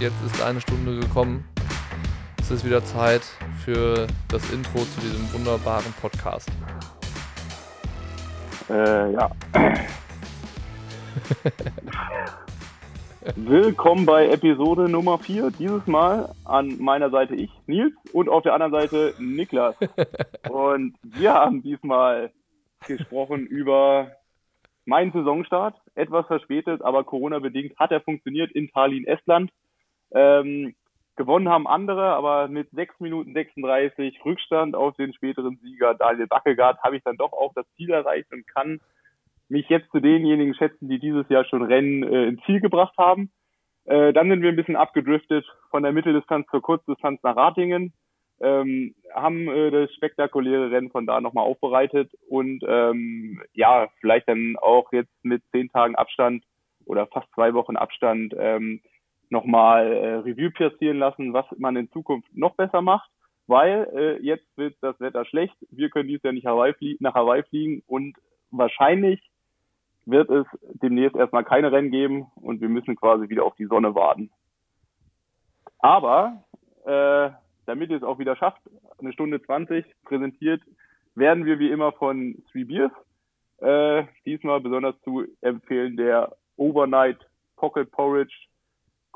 jetzt ist eine Stunde gekommen. Es ist wieder Zeit für das Intro zu diesem wunderbaren Podcast. Äh, ja. Willkommen bei Episode Nummer 4. Dieses Mal an meiner Seite ich, Nils, und auf der anderen Seite Niklas. Und wir haben diesmal gesprochen über meinen Saisonstart. Etwas verspätet, aber Corona-bedingt hat er funktioniert in Tallinn, Estland. Ähm, gewonnen haben andere, aber mit 6 Minuten 36 Rückstand auf den späteren Sieger Daniel Backegaard habe ich dann doch auch das Ziel erreicht und kann mich jetzt zu denjenigen schätzen, die dieses Jahr schon Rennen äh, ins Ziel gebracht haben. Äh, dann sind wir ein bisschen abgedriftet von der Mitteldistanz zur Kurzdistanz nach Ratingen, ähm, haben äh, das spektakuläre Rennen von da nochmal aufbereitet und ähm, ja, vielleicht dann auch jetzt mit zehn Tagen Abstand oder fast zwei Wochen Abstand ähm, nochmal äh, Review passieren lassen, was man in Zukunft noch besser macht, weil äh, jetzt wird das Wetter schlecht, wir können dies Jahr nicht Hawaii nach Hawaii fliegen und wahrscheinlich wird es demnächst erstmal keine Rennen geben und wir müssen quasi wieder auf die Sonne warten. Aber äh, damit ihr es auch wieder schafft, eine Stunde 20 präsentiert, werden wir wie immer von Three Beers äh, diesmal besonders zu empfehlen der Overnight Pocket Porridge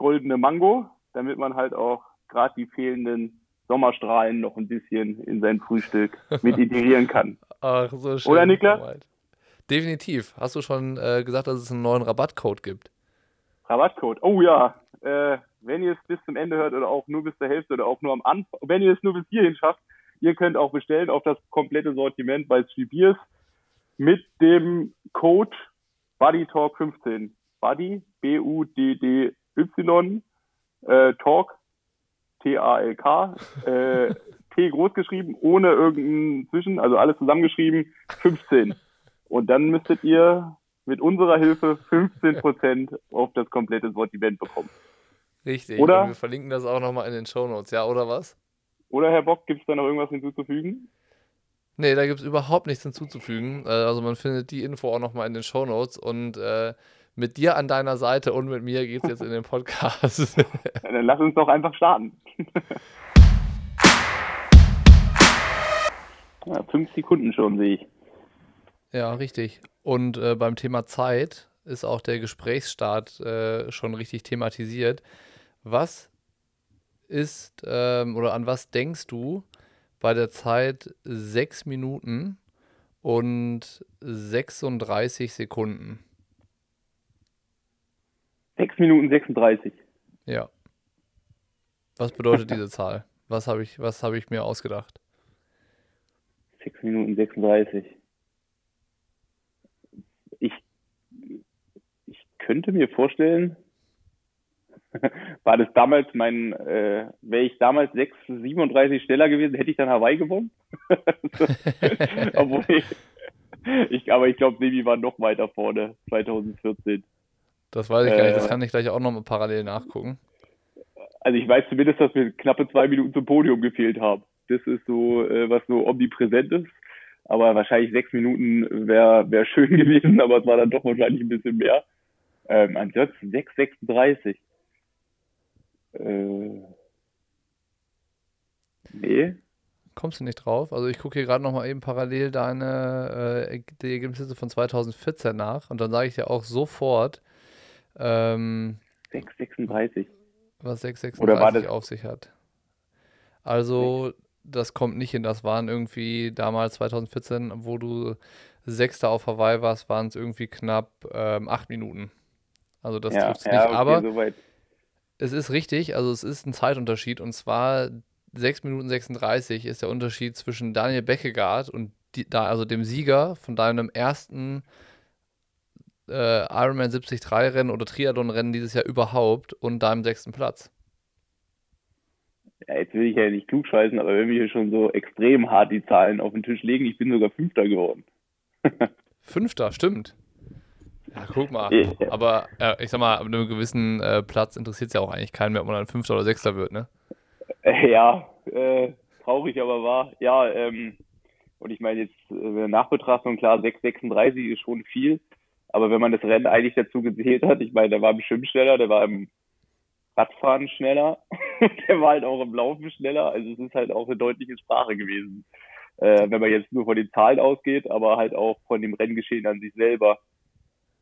Goldene Mango, damit man halt auch gerade die fehlenden Sommerstrahlen noch ein bisschen in sein Frühstück mit integrieren kann. Ach, so schön. Oder Niklas? Definitiv. Hast du schon äh, gesagt, dass es einen neuen Rabattcode gibt? Rabattcode. Oh ja. Äh, wenn ihr es bis zum Ende hört oder auch nur bis zur Hälfte oder auch nur am Anfang, wenn ihr es nur bis hierhin schafft, ihr könnt auch bestellen auf das komplette Sortiment bei Beers mit dem Code BuddyTalk15. Buddy, B-U-D-D-Y, äh, Talk, T-A-L-K, äh, T groß geschrieben, ohne irgendeinen Zwischen, also alles zusammengeschrieben, 15. Und dann müsstet ihr mit unserer Hilfe 15% auf das komplette Sortiment bekommen. Richtig. Oder? Und wir verlinken das auch nochmal in den Shownotes, ja, oder was? Oder Herr Bock, gibt es da noch irgendwas hinzuzufügen? Nee, da gibt es überhaupt nichts hinzuzufügen. Äh, Also man findet die Info auch nochmal in den Shownotes und äh, mit dir an deiner Seite und mit mir geht es jetzt in den Podcast. Ja, dann lass uns doch einfach starten. ja, fünf Sekunden schon, sehe ich. ja, richtig. Und äh, beim Thema Zeit ist auch der Gesprächsstart äh, schon richtig thematisiert. Was ist ähm, oder an was denkst du bei der Zeit 6 Minuten und 36 Sekunden? 6 Minuten 36. Ja. Was bedeutet diese Zahl? Was habe ich, was habe ich mir ausgedacht? 6 Minuten 36. Ich, ich könnte mir vorstellen, war das damals mein, äh, wäre ich damals 6, 37 schneller gewesen, hätte ich dann Hawaii gewonnen? Obwohl ich, ich, aber ich glaube, Sebi war noch weiter vorne, 2014. Das weiß ich gar nicht. Das Äh. kann ich gleich auch noch mal parallel nachgucken. Also ich weiß zumindest, dass wir knappe zwei Minuten zum Podium gefehlt haben. Das ist so, äh, was so omnipräsent ist. Aber wahrscheinlich sechs Minuten wäre wär schön gewesen, aber es war dann doch wahrscheinlich ein bisschen mehr. Ähm, ansonsten 6,36. Äh, nee. Kommst du nicht drauf? Also ich gucke hier gerade noch mal eben parallel deine äh, die Ergebnisse von 2014 nach und dann sage ich dir auch sofort, ähm, 6,36. was Oder war 636 das- auf sich hat. Also das kommt nicht hin. Das waren irgendwie damals 2014, wo du Sechster auf Hawaii warst, waren es irgendwie knapp ähm, acht Minuten. Also das ja, trifft ja, nicht. okay, Aber soweit. Es ist richtig, also es ist ein Zeitunterschied und zwar 6 Minuten 36 ist der Unterschied zwischen Daniel Beckegaard und die, da, also dem Sieger von deinem ersten äh, Ironman 73 Rennen oder Triathlon-Rennen dieses Jahr überhaupt und deinem sechsten Platz. Ja, jetzt will ich ja nicht klugscheißen, aber wenn wir hier schon so extrem hart die Zahlen auf den Tisch legen, ich bin sogar Fünfter geworden. Fünfter, stimmt. Ja, guck mal. Aber äh, ich sag mal, ab einem gewissen äh, Platz interessiert es ja auch eigentlich keinen mehr, ob man dann Fünfter oder Sechster wird, ne? Äh, Ja, äh, traurig, aber wahr. Ja, ähm, und ich meine jetzt äh, Nachbetrachtung, klar, 6,36 ist schon viel. Aber wenn man das Rennen eigentlich dazu gezählt hat, ich meine, der war bestimmt schneller, der war im Radfahren schneller. der war halt auch im Laufen schneller. Also es ist halt auch eine deutliche Sprache gewesen. Äh, wenn man jetzt nur von den Zahlen ausgeht, aber halt auch von dem Renngeschehen an sich selber.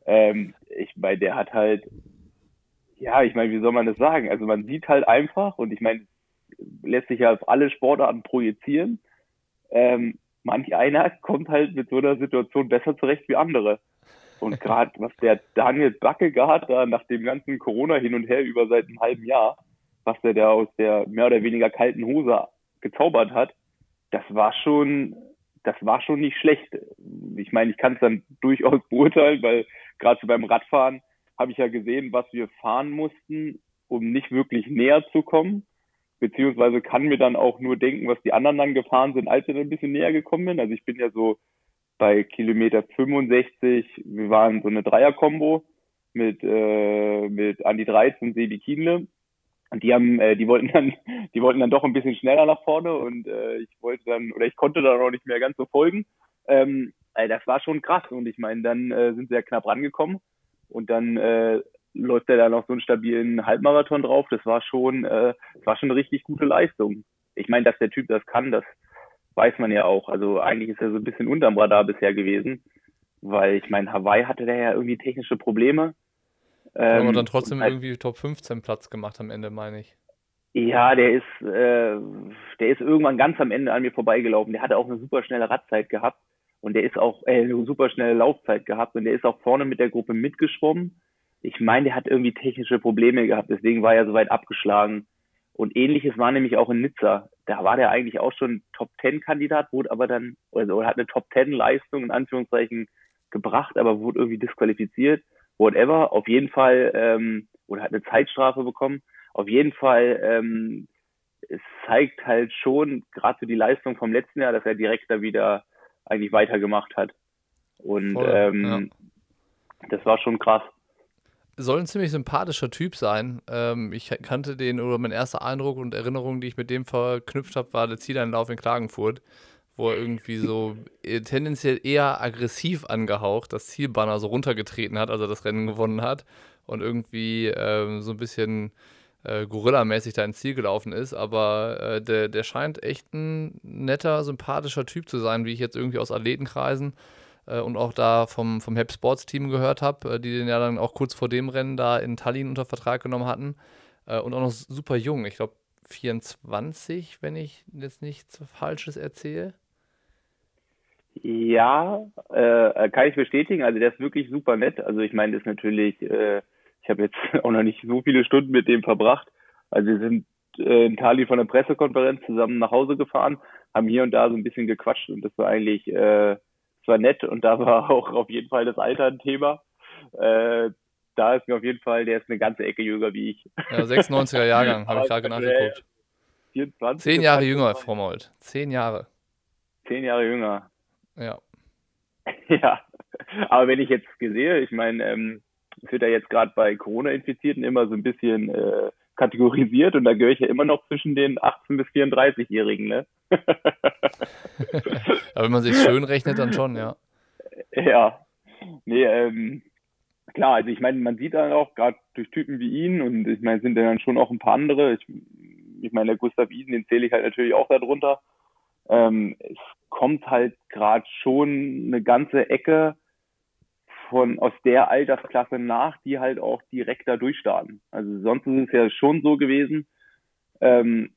Ähm, ich meine, der hat halt, ja, ich meine, wie soll man das sagen? Also man sieht halt einfach, und ich meine, lässt sich ja auf alle Sportarten projizieren. Ähm, manch einer kommt halt mit so einer Situation besser zurecht wie andere. Und gerade was der Daniel Backegaard da nach dem ganzen Corona hin und her über seit einem halben Jahr, was der da aus der mehr oder weniger kalten Hose gezaubert hat, das war schon, das war schon nicht schlecht. Ich meine, ich kann es dann durchaus beurteilen, weil gerade so beim Radfahren habe ich ja gesehen, was wir fahren mussten, um nicht wirklich näher zu kommen. Beziehungsweise kann mir dann auch nur denken, was die anderen dann gefahren sind, als wir dann ein bisschen näher gekommen sind. Also ich bin ja so bei Kilometer 65, wir waren so eine Dreier-Kombo mit, äh, mit Andi Dreiz und Sebi Kienle. Und die haben, äh, die wollten dann, die wollten dann doch ein bisschen schneller nach vorne und äh, ich wollte dann, oder ich konnte dann auch nicht mehr ganz so folgen. Ähm, also das war schon krass und ich meine, dann äh, sind sie ja knapp rangekommen und dann äh, läuft er da noch so einen stabilen Halbmarathon drauf. Das war schon, äh, das war schon eine richtig gute Leistung. Ich meine, dass der Typ das kann, das weiß man ja auch. Also eigentlich ist er so ein bisschen unterm Radar bisher gewesen, weil ich meine, Hawaii hatte da ja irgendwie technische Probleme. Ähm, Aber dann trotzdem halt, irgendwie Top 15 Platz gemacht am Ende, meine ich. Ja, der ist, äh, der ist irgendwann ganz am Ende an mir vorbeigelaufen. Der hatte auch eine super schnelle Radzeit gehabt und der ist auch äh, eine super schnelle Laufzeit gehabt und der ist auch vorne mit der Gruppe mitgeschwommen. Ich meine, der hat irgendwie technische Probleme gehabt, deswegen war er so weit abgeschlagen. Und ähnliches war nämlich auch in Nizza. Da war der eigentlich auch schon Top Ten Kandidat, wurde aber dann, also, oder hat eine Top Ten Leistung in Anführungszeichen gebracht, aber wurde irgendwie disqualifiziert. Whatever. Auf jeden Fall, ähm, oder hat eine Zeitstrafe bekommen. Auf jeden Fall, ähm, es zeigt halt schon, gerade so die Leistung vom letzten Jahr, dass er direkt da wieder eigentlich weitergemacht hat. Und Voll, ähm, ja. das war schon krass soll ein ziemlich sympathischer Typ sein. Ähm, ich kannte den, oder mein erster Eindruck und Erinnerung, die ich mit dem verknüpft habe, war der Zieleinlauf in Klagenfurt, wo er irgendwie so äh, tendenziell eher aggressiv angehaucht das Zielbanner so runtergetreten hat, als er das Rennen gewonnen hat und irgendwie ähm, so ein bisschen äh, Gorilla-mäßig da ins Ziel gelaufen ist. Aber äh, der, der scheint echt ein netter, sympathischer Typ zu sein, wie ich jetzt irgendwie aus Athletenkreisen und auch da vom, vom Hep Sports Team gehört habe, äh, die den ja dann auch kurz vor dem Rennen da in Tallinn unter Vertrag genommen hatten. Äh, und auch noch super jung, ich glaube 24, wenn ich jetzt nichts Falsches erzähle. Ja, äh, kann ich bestätigen. Also der ist wirklich super nett. Also ich meine, das ist natürlich, äh, ich habe jetzt auch noch nicht so viele Stunden mit dem verbracht. Also wir sind äh, in Tali von der Pressekonferenz zusammen nach Hause gefahren, haben hier und da so ein bisschen gequatscht und das war eigentlich äh, war nett und da war auch auf jeden Fall das Alter ein Thema. Äh, da ist mir auf jeden Fall, der ist eine ganze Ecke jünger wie ich. Ja, 96er Jahrgang, habe ich gerade nachgeguckt. 24, Zehn Jahre jünger, Frau Molt. Zehn Jahre. Zehn Jahre jünger. Ja. ja. Aber wenn ich jetzt sehe, ich meine, ähm, es wird ja jetzt gerade bei Corona-Infizierten immer so ein bisschen äh, kategorisiert und da gehöre ich ja immer noch zwischen den 18- bis 34-Jährigen, ne? Aber wenn man sich schön rechnet, dann schon, ja. Ja. Nee, ähm, klar, also ich meine, man sieht dann auch, gerade durch Typen wie ihn, und ich meine, sind dann schon auch ein paar andere, ich, ich meine, der Gustav Iden, den zähle ich halt natürlich auch darunter. Ähm, es kommt halt gerade schon eine ganze Ecke von aus der Altersklasse nach, die halt auch direkt da durchstarten. Also sonst ist es ja schon so gewesen, ähm,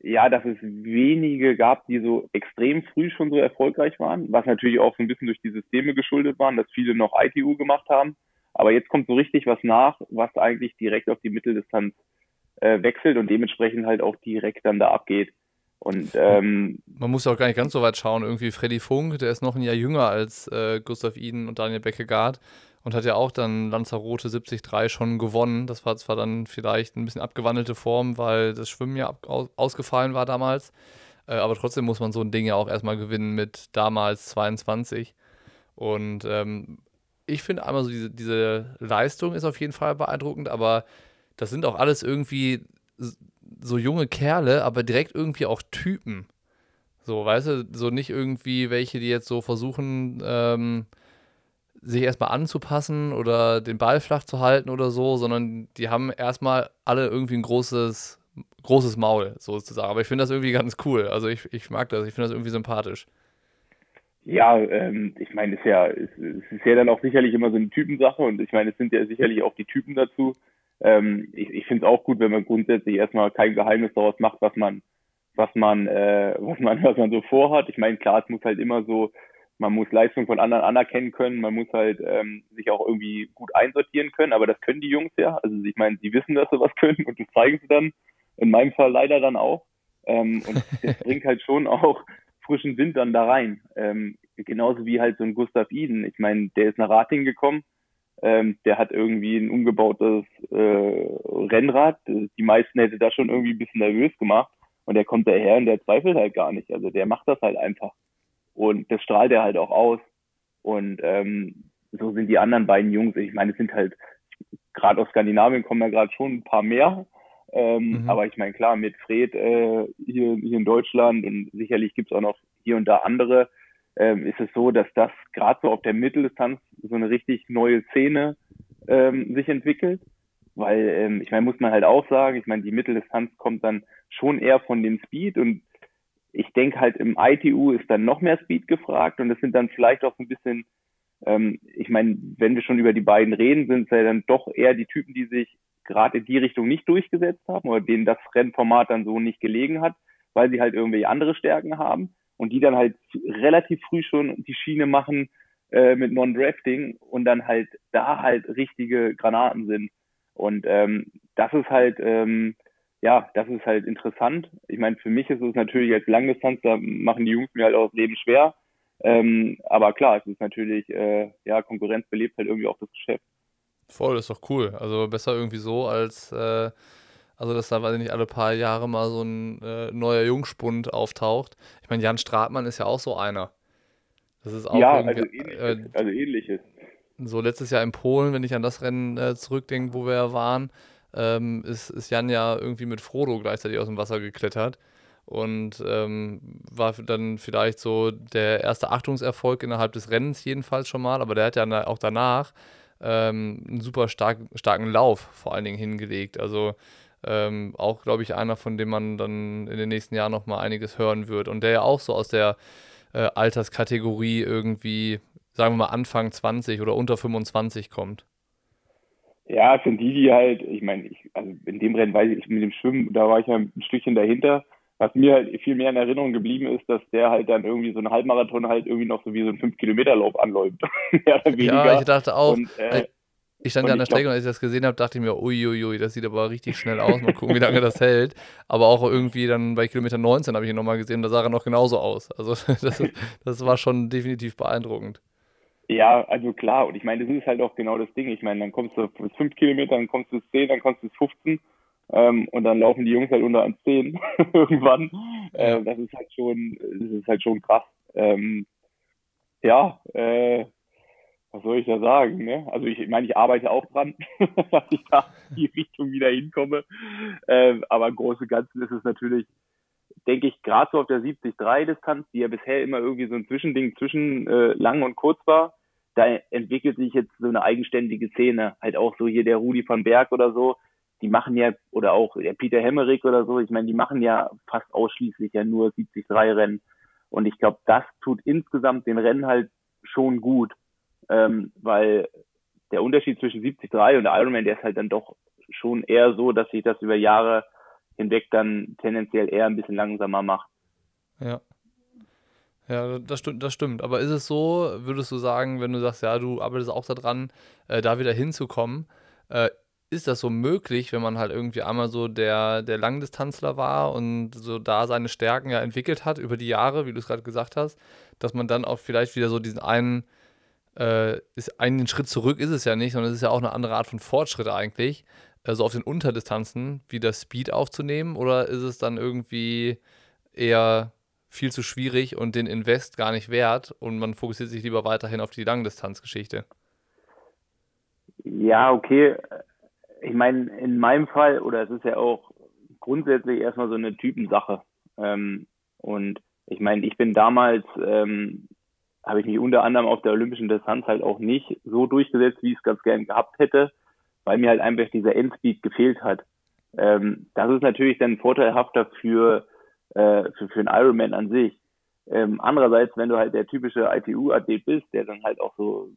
ja, dass es wenige gab, die so extrem früh schon so erfolgreich waren, was natürlich auch so ein bisschen durch die Systeme geschuldet waren, dass viele noch ITU gemacht haben. Aber jetzt kommt so richtig was nach, was eigentlich direkt auf die Mitteldistanz äh, wechselt und dementsprechend halt auch direkt dann da abgeht. Und ähm, man muss ja auch gar nicht ganz so weit schauen. Irgendwie Freddy Funk, der ist noch ein Jahr jünger als äh, Gustav Iden und Daniel Beckegaard und hat ja auch dann Lanzarote 73 schon gewonnen. Das war zwar dann vielleicht ein bisschen abgewandelte Form, weil das Schwimmen ja ausgefallen war damals. Äh, aber trotzdem muss man so ein Ding ja auch erstmal gewinnen mit damals 22. Und ähm, ich finde einmal so diese, diese Leistung ist auf jeden Fall beeindruckend, aber das sind auch alles irgendwie so junge Kerle, aber direkt irgendwie auch Typen. So, weißt du, so nicht irgendwie welche, die jetzt so versuchen, ähm, sich erstmal anzupassen oder den Ball flach zu halten oder so, sondern die haben erstmal alle irgendwie ein großes, großes Maul, sozusagen. Aber ich finde das irgendwie ganz cool. Also ich, ich mag das, ich finde das irgendwie sympathisch. Ja, ähm, ich meine, es ist ja, es, es ist ja dann auch sicherlich immer so eine Typensache und ich meine, es sind ja sicherlich auch die Typen dazu. Ähm, ich ich finde es auch gut, wenn man grundsätzlich erstmal kein Geheimnis daraus macht, was man, was man, äh, was man, was man so vorhat. Ich meine, klar, es muss halt immer so man muss Leistung von anderen anerkennen können, man muss halt ähm, sich auch irgendwie gut einsortieren können, aber das können die Jungs ja. Also ich meine, sie wissen, dass sie was können und das zeigen sie dann. In meinem Fall leider dann auch. Ähm, und das bringt halt schon auch frischen Wind dann da rein. Ähm, genauso wie halt so ein Gustav Iden. Ich meine, der ist nach Rating gekommen, ähm, der hat irgendwie ein umgebautes äh, Rennrad. Die meisten hätte das schon irgendwie ein bisschen nervös gemacht. Und der kommt daher und der zweifelt halt gar nicht. Also der macht das halt einfach. Und das strahlt er halt auch aus. Und ähm, so sind die anderen beiden Jungs. Ich meine, es sind halt, gerade aus Skandinavien kommen ja gerade schon ein paar mehr. Ähm, mhm. Aber ich meine, klar, mit Fred äh, hier, hier in Deutschland und sicherlich gibt's auch noch hier und da andere, ähm, ist es so, dass das gerade so auf der Mitteldistanz so eine richtig neue Szene ähm, sich entwickelt. Weil, ähm, ich meine, muss man halt auch sagen, ich meine, die Mitteldistanz kommt dann schon eher von dem Speed und ich denke halt im ITU ist dann noch mehr Speed gefragt und das sind dann vielleicht auch so ein bisschen, ähm, ich meine, wenn wir schon über die beiden reden, sind es ja dann doch eher die Typen, die sich gerade in die Richtung nicht durchgesetzt haben oder denen das Rennformat dann so nicht gelegen hat, weil sie halt irgendwelche andere Stärken haben und die dann halt relativ früh schon die Schiene machen äh, mit Non-Drafting und dann halt da halt richtige Granaten sind. Und ähm, das ist halt, ähm, ja, das ist halt interessant. Ich meine, für mich ist es natürlich als Langdistanz, da machen die Jungs mir halt auch das Leben schwer. Ähm, aber klar, es ist natürlich, äh, ja, Konkurrenz belebt halt irgendwie auch das Geschäft. Voll, ist doch cool. Also besser irgendwie so als, äh, also dass da, weiß ich nicht, alle paar Jahre mal so ein äh, neuer Jungspund auftaucht. Ich meine, Jan Stratmann ist ja auch so einer. Das ist auch ja, also ähnliches, äh, also ähnliches. So letztes Jahr in Polen, wenn ich an das Rennen äh, zurückdenke, wo wir ja waren, ähm, ist, ist Jan ja irgendwie mit Frodo gleichzeitig aus dem Wasser geklettert und ähm, war dann vielleicht so der erste Achtungserfolg innerhalb des Rennens jedenfalls schon mal, aber der hat ja auch danach ähm, einen super stark, starken Lauf vor allen Dingen hingelegt. Also ähm, auch, glaube ich, einer, von dem man dann in den nächsten Jahren noch mal einiges hören wird und der ja auch so aus der äh, Alterskategorie irgendwie, sagen wir mal, Anfang 20 oder unter 25 kommt. Ja, es sind die, die halt, ich meine, also in dem Rennen weiß ich, ich mit dem Schwimmen, da war ich ja ein Stückchen dahinter. Was mir halt viel mehr in Erinnerung geblieben ist, dass der halt dann irgendwie so einen Halbmarathon halt irgendwie noch so wie so ein 5-Kilometer-Lauf anläuft. ja, ich dachte auch. Und, äh, ich stand ja an der Strecke und als ich das gesehen habe, dachte ich mir, uiuiui, das sieht aber richtig schnell aus. Mal gucken, wie lange das hält. Aber auch irgendwie dann bei Kilometer 19 habe ich ihn nochmal gesehen, da sah er noch genauso aus. Also das, das war schon definitiv beeindruckend. Ja, also klar. Und ich meine, das ist halt auch genau das Ding. Ich meine, dann kommst du bis fünf Kilometer, dann kommst du bis zehn, dann kommst du bis 15. Ähm, und dann laufen die Jungs halt unter 1,10 irgendwann. Äh, das ist halt schon, das ist halt schon krass. Ähm, ja, äh, was soll ich da sagen? Ne? Also ich meine, ich arbeite auch dran, dass ich da in die Richtung wieder hinkomme. Äh, aber im Großen und Ganzen ist es natürlich, denke ich, gerade so auf der 70-3-Distanz, die ja bisher immer irgendwie so ein Zwischending zwischen äh, lang und kurz war, da entwickelt sich jetzt so eine eigenständige Szene. Halt auch so hier der Rudi van Berg oder so, die machen ja, oder auch der Peter Hemmerich oder so, ich meine, die machen ja fast ausschließlich ja nur 73 Rennen. Und ich glaube, das tut insgesamt den Rennen halt schon gut, ähm, weil der Unterschied zwischen 73 und Ironman, der ist halt dann doch schon eher so, dass sich das über Jahre hinweg dann tendenziell eher ein bisschen langsamer macht. Ja. Ja, das stimmt, das stimmt. Aber ist es so, würdest du sagen, wenn du sagst, ja, du arbeitest auch daran, äh, da wieder hinzukommen, äh, ist das so möglich, wenn man halt irgendwie einmal so der, der Langdistanzler war und so da seine Stärken ja entwickelt hat über die Jahre, wie du es gerade gesagt hast, dass man dann auch vielleicht wieder so diesen einen, äh, ist einen Schritt zurück ist es ja nicht, sondern es ist ja auch eine andere Art von Fortschritt eigentlich, also auf den Unterdistanzen wieder Speed aufzunehmen oder ist es dann irgendwie eher viel zu schwierig und den Invest gar nicht wert und man fokussiert sich lieber weiterhin auf die Langdistanzgeschichte. Ja, okay. Ich meine, in meinem Fall, oder es ist ja auch grundsätzlich erstmal so eine Typensache. Ähm, und ich meine, ich bin damals ähm, habe ich mich unter anderem auf der olympischen Distanz halt auch nicht so durchgesetzt, wie ich es ganz gern gehabt hätte, weil mir halt einfach dieser Endspeed gefehlt hat. Ähm, das ist natürlich dann vorteilhafter für, äh, für, für einen Ironman an sich. Ähm, andererseits, wenn du halt der typische ITU-Athlet bist, der dann halt auch so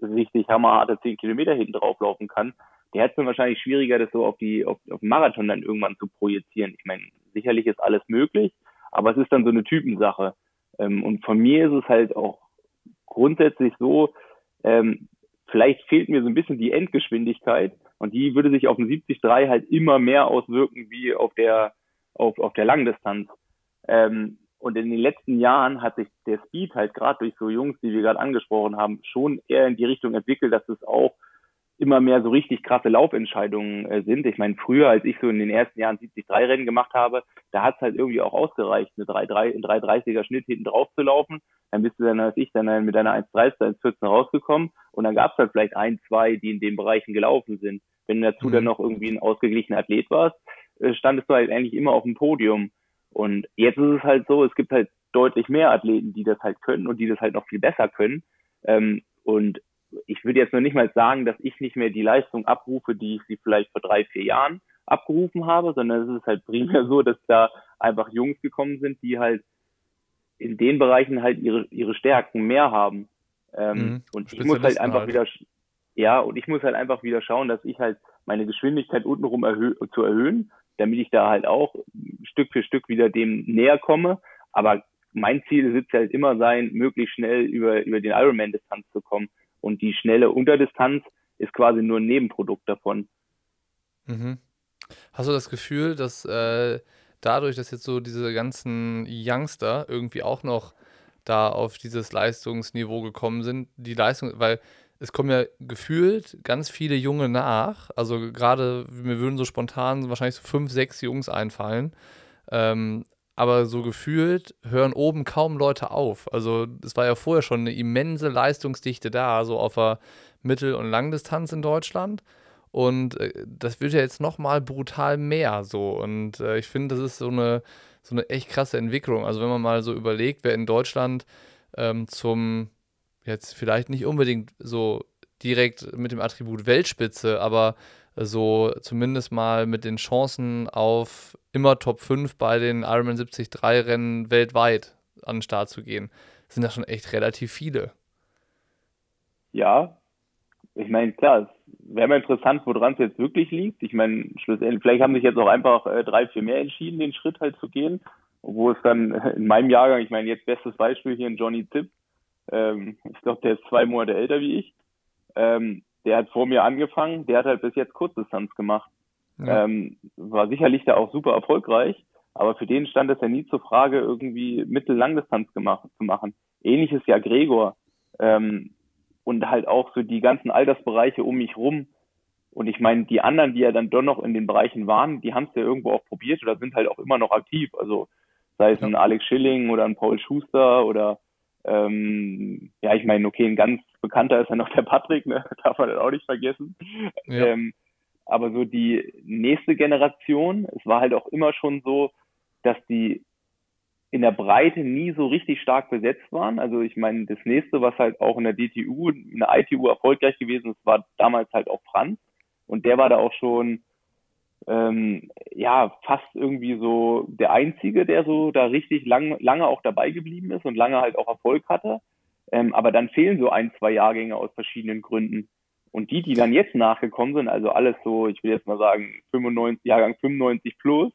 richtig hammerharte 10 Kilometer hinten drauflaufen kann, der hat es dann wahrscheinlich schwieriger, das so auf die auf, auf den Marathon dann irgendwann zu projizieren. Ich meine, sicherlich ist alles möglich, aber es ist dann so eine Typensache. Ähm, und von mir ist es halt auch grundsätzlich so, ähm, vielleicht fehlt mir so ein bisschen die Endgeschwindigkeit und die würde sich auf dem 73 halt immer mehr auswirken wie auf der auf, auf der Langdistanz. Ähm, und in den letzten Jahren hat sich der Speed halt gerade durch so Jungs, die wir gerade angesprochen haben, schon eher in die Richtung entwickelt, dass es auch immer mehr so richtig krasse Laufentscheidungen äh, sind. Ich meine, früher, als ich so in den ersten Jahren 73-Rennen gemacht habe, da hat es halt irgendwie auch ausgereicht, eine 3,30er Schnitt hinten drauf zu laufen. Dann bist du dann als ich dann mit deiner 1,30, 1,14 rausgekommen und dann gab es halt vielleicht ein, zwei, die in den Bereichen gelaufen sind. Wenn du dazu mhm. dann noch irgendwie ein ausgeglichener Athlet warst, äh, standest du halt eigentlich immer auf dem Podium. Und jetzt ist es halt so, es gibt halt deutlich mehr Athleten, die das halt können und die das halt noch viel besser können. Ähm, und ich würde jetzt noch nicht mal sagen, dass ich nicht mehr die Leistung abrufe, die ich sie vielleicht vor drei, vier Jahren abgerufen habe, sondern es ist halt primär so, dass da einfach Jungs gekommen sind, die halt in den Bereichen halt ihre, ihre Stärken mehr haben. Ähm, mhm. Und ich muss halt einfach halt. wieder, ja, und ich muss halt einfach wieder schauen, dass ich halt meine Geschwindigkeit untenrum erhö zu erhöhen, damit ich da halt auch Stück für Stück wieder dem näher komme. Aber mein Ziel wird halt immer sein, möglichst schnell über, über den Ironman-Distanz zu kommen. Und die schnelle Unterdistanz ist quasi nur ein Nebenprodukt davon. Mhm. Hast du das Gefühl, dass äh, dadurch, dass jetzt so diese ganzen Youngster irgendwie auch noch da auf dieses Leistungsniveau gekommen sind, die Leistung, weil es kommen ja gefühlt ganz viele Junge nach. Also gerade, mir würden so spontan wahrscheinlich so fünf, sechs Jungs einfallen. Ähm, aber so gefühlt hören oben kaum Leute auf. Also es war ja vorher schon eine immense Leistungsdichte da, so auf der Mittel- und Langdistanz in Deutschland. Und äh, das wird ja jetzt nochmal brutal mehr so. Und äh, ich finde, das ist so eine, so eine echt krasse Entwicklung. Also wenn man mal so überlegt, wer in Deutschland ähm, zum, jetzt vielleicht nicht unbedingt so direkt mit dem Attribut Weltspitze, aber so zumindest mal mit den Chancen auf immer Top 5 bei den Ironman 73 Rennen weltweit an den Start zu gehen, sind das schon echt relativ viele. Ja, ich meine, klar, es wäre mal interessant, woran es jetzt wirklich liegt. Ich meine, schlussendlich, vielleicht haben sich jetzt auch einfach äh, drei, vier mehr entschieden, den Schritt halt zu gehen. Wo es dann in meinem Jahrgang, ich meine, jetzt bestes Beispiel hier in Johnny Tipp, ähm, ich glaube, der ist zwei Monate älter wie ich. Ähm, der hat vor mir angefangen, der hat halt bis jetzt Kurzdistanz gemacht. Ja. Ähm, war sicherlich da auch super erfolgreich, aber für den stand es ja nie zur Frage, irgendwie Mittel-Langdistanz gemacht, zu machen. Ähnliches ja Gregor. Ähm, und halt auch so die ganzen Altersbereiche um mich rum. Und ich meine, die anderen, die ja dann doch noch in den Bereichen waren, die haben es ja irgendwo auch probiert oder sind halt auch immer noch aktiv. Also sei es ja. ein Alex Schilling oder ein Paul Schuster oder ähm, ja, ich meine, okay, ein ganz bekannter ist ja noch der Patrick, ne? darf man das auch nicht vergessen. Ja. Ähm, aber so die nächste Generation, es war halt auch immer schon so, dass die in der Breite nie so richtig stark besetzt waren. Also ich meine, das nächste, was halt auch in der DTU, in der ITU erfolgreich gewesen ist, war damals halt auch Franz. Und der war da auch schon ähm, ja fast irgendwie so der Einzige, der so da richtig lang, lange auch dabei geblieben ist und lange halt auch Erfolg hatte. Ähm, aber dann fehlen so ein, zwei Jahrgänge aus verschiedenen Gründen. Und die, die dann jetzt nachgekommen sind, also alles so, ich will jetzt mal sagen, 95, Jahrgang 95 plus,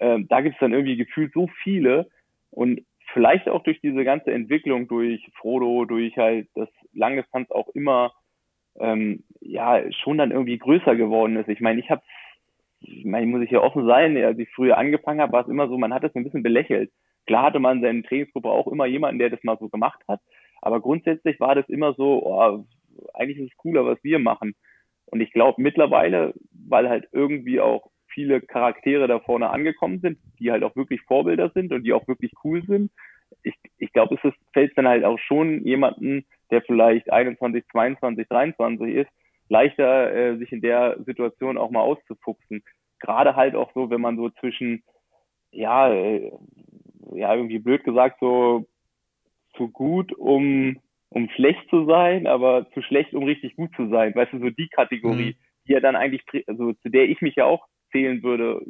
ähm, da gibt es dann irgendwie gefühlt so viele. Und vielleicht auch durch diese ganze Entwicklung, durch Frodo, durch halt das Langdistanz auch immer, ähm, ja, schon dann irgendwie größer geworden ist. Ich meine, ich habe ich meine, muss ich ja offen sein, als ich früher angefangen habe, war es immer so, man hat es ein bisschen belächelt. Klar hatte man in seiner Trainingsgruppe auch immer jemanden, der das mal so gemacht hat, aber grundsätzlich war das immer so, oh, eigentlich ist es cooler, was wir machen. Und ich glaube mittlerweile, weil halt irgendwie auch viele Charaktere da vorne angekommen sind, die halt auch wirklich Vorbilder sind und die auch wirklich cool sind, ich, ich glaube, es fällt dann halt auch schon jemanden, der vielleicht 21, 22, 23 ist, leichter, äh, sich in der Situation auch mal auszufuchsen. Gerade halt auch so, wenn man so zwischen, ja, äh, ja, irgendwie blöd gesagt, so zu gut, um, um schlecht zu sein, aber zu schlecht, um richtig gut zu sein. Weißt du, so die Kategorie, mhm. die ja dann eigentlich, also zu der ich mich ja auch zählen würde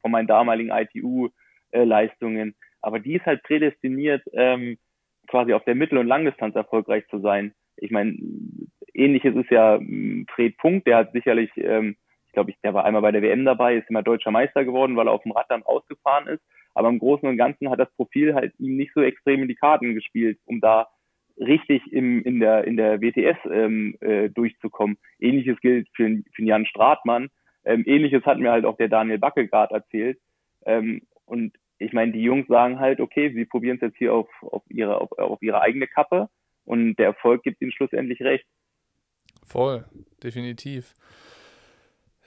von meinen damaligen ITU-Leistungen. Aber die ist halt prädestiniert, ähm, quasi auf der Mittel- und Langdistanz erfolgreich zu sein. Ich meine, ähnliches ist ja hm, Fred Funk, der hat sicherlich, ähm, ich glaube, der war einmal bei der WM dabei, ist immer deutscher Meister geworden, weil er auf dem Rad dann ausgefahren ist. Aber im Großen und Ganzen hat das Profil halt ihm nicht so extrem in die Karten gespielt, um da richtig im, in der, in der WTS ähm, äh, durchzukommen. Ähnliches gilt für, für Jan Stratmann. Ähm, Ähnliches hat mir halt auch der Daniel Backelgard erzählt. Ähm, und ich meine, die Jungs sagen halt, okay, sie probieren es jetzt hier auf, auf, ihre, auf, auf ihre eigene Kappe und der Erfolg gibt ihnen schlussendlich recht. Voll, definitiv.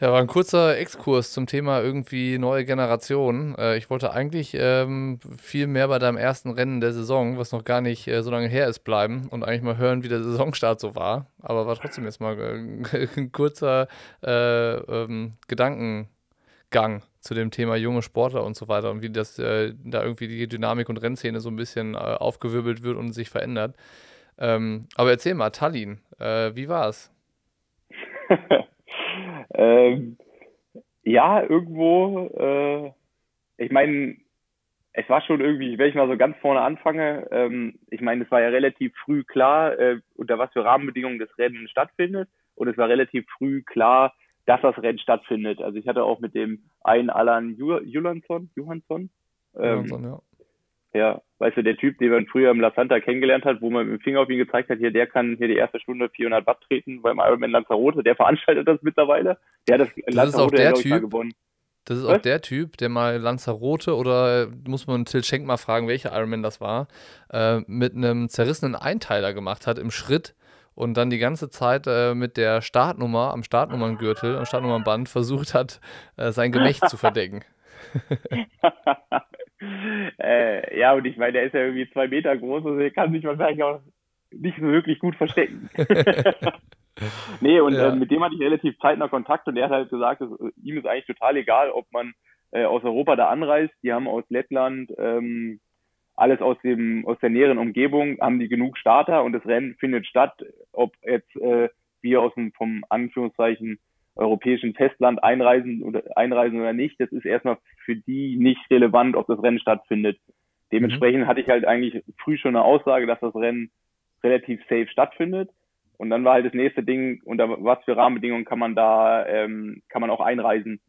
Ja, war ein kurzer Exkurs zum Thema irgendwie neue Generation. Äh, ich wollte eigentlich ähm, viel mehr bei deinem ersten Rennen der Saison, was noch gar nicht äh, so lange her ist, bleiben und eigentlich mal hören, wie der Saisonstart so war. Aber war trotzdem jetzt mal äh, ein kurzer äh, ähm, Gedankengang zu dem Thema junge Sportler und so weiter und wie das äh, da irgendwie die Dynamik und Rennszene so ein bisschen äh, aufgewirbelt wird und sich verändert. Ähm, aber erzähl mal, Tallinn, wie war es? ähm, ja, irgendwo, äh, ich meine, es war schon irgendwie, wenn ich mal so ganz vorne anfange, ähm, ich meine, es war ja relativ früh klar, äh, unter was für Rahmenbedingungen das Rennen stattfindet. Und es war relativ früh klar, dass das Rennen stattfindet. Also ich hatte auch mit dem einen Alan Johansson, Johansson, ähm, Johansson ja. Ja, weißt du, der Typ, den man früher im La Santa kennengelernt hat, wo man mit dem Finger auf ihn gezeigt hat, hier, der kann hier die erste Stunde 400 Watt treten beim Ironman Lanzarote, der veranstaltet das mittlerweile. Der hat das, das Lanzarote, ist auch der Typ, gewonnen. Das ist Was? auch der Typ, der mal Lanzarote oder muss man Till Schenk mal fragen, welcher Ironman das war, äh, mit einem zerrissenen Einteiler gemacht hat im Schritt und dann die ganze Zeit äh, mit der Startnummer am Startnummerngürtel, am Startnummernband versucht hat, äh, sein Gemächt zu verdecken. äh, ja, und ich meine, der ist ja irgendwie zwei Meter groß, also der kann sich wahrscheinlich auch nicht so wirklich gut verstecken. nee, und ja. äh, mit dem hatte ich relativ zeitnah Kontakt und der hat halt gesagt, dass, äh, ihm ist eigentlich total egal, ob man äh, aus Europa da anreist. Die haben aus Lettland ähm, alles aus dem aus der näheren Umgebung, haben die genug Starter und das Rennen findet statt, ob jetzt äh, wir aus dem vom Anführungszeichen europäischen Festland einreisen oder einreisen oder nicht, das ist erstmal für die nicht relevant, ob das Rennen stattfindet. Dementsprechend mhm. hatte ich halt eigentlich früh schon eine Aussage, dass das Rennen relativ safe stattfindet. Und dann war halt das nächste Ding, unter was für Rahmenbedingungen kann man da, ähm, kann man auch einreisen.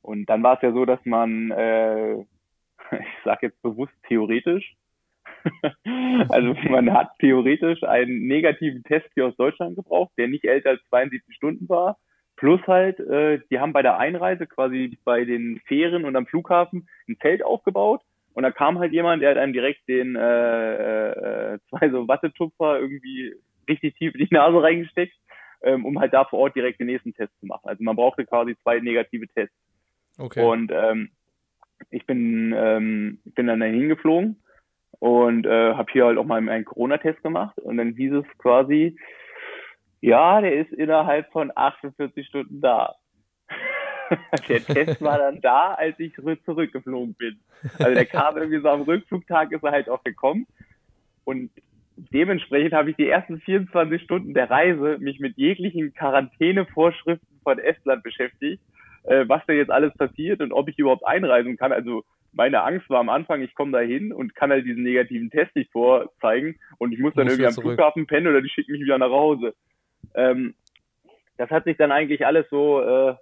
Und dann war es ja so, dass man, äh, ich sage jetzt bewusst theoretisch, also man hat theoretisch einen negativen Test hier aus Deutschland gebraucht, der nicht älter als 72 Stunden war Plus halt, äh, die haben bei der Einreise quasi bei den Fähren und am Flughafen ein Zelt aufgebaut. Und da kam halt jemand, der hat einem direkt den äh, äh, zwei so Wattetupfer irgendwie richtig tief in die Nase reingesteckt, ähm, um halt da vor Ort direkt den nächsten Test zu machen. Also man brauchte quasi zwei negative Tests. Okay. Und ähm, ich bin, ähm, bin dann dahin geflogen und äh, habe hier halt auch mal einen Corona-Test gemacht. Und dann hieß es quasi, ja, der ist innerhalb von 48 Stunden da. der Test war dann da, als ich zurückgeflogen bin. Also der kam irgendwie so am Rückflugtag ist er halt auch gekommen. Und dementsprechend habe ich die ersten 24 Stunden der Reise mich mit jeglichen Quarantänevorschriften von Estland beschäftigt, äh, was da jetzt alles passiert und ob ich überhaupt einreisen kann. Also meine Angst war am Anfang, ich komme da hin und kann halt diesen negativen Test nicht vorzeigen und ich muss dann irgendwie am zurück. Flughafen pennen oder die schicken mich wieder nach Hause. Ähm, das hat sich dann eigentlich alles so, äh,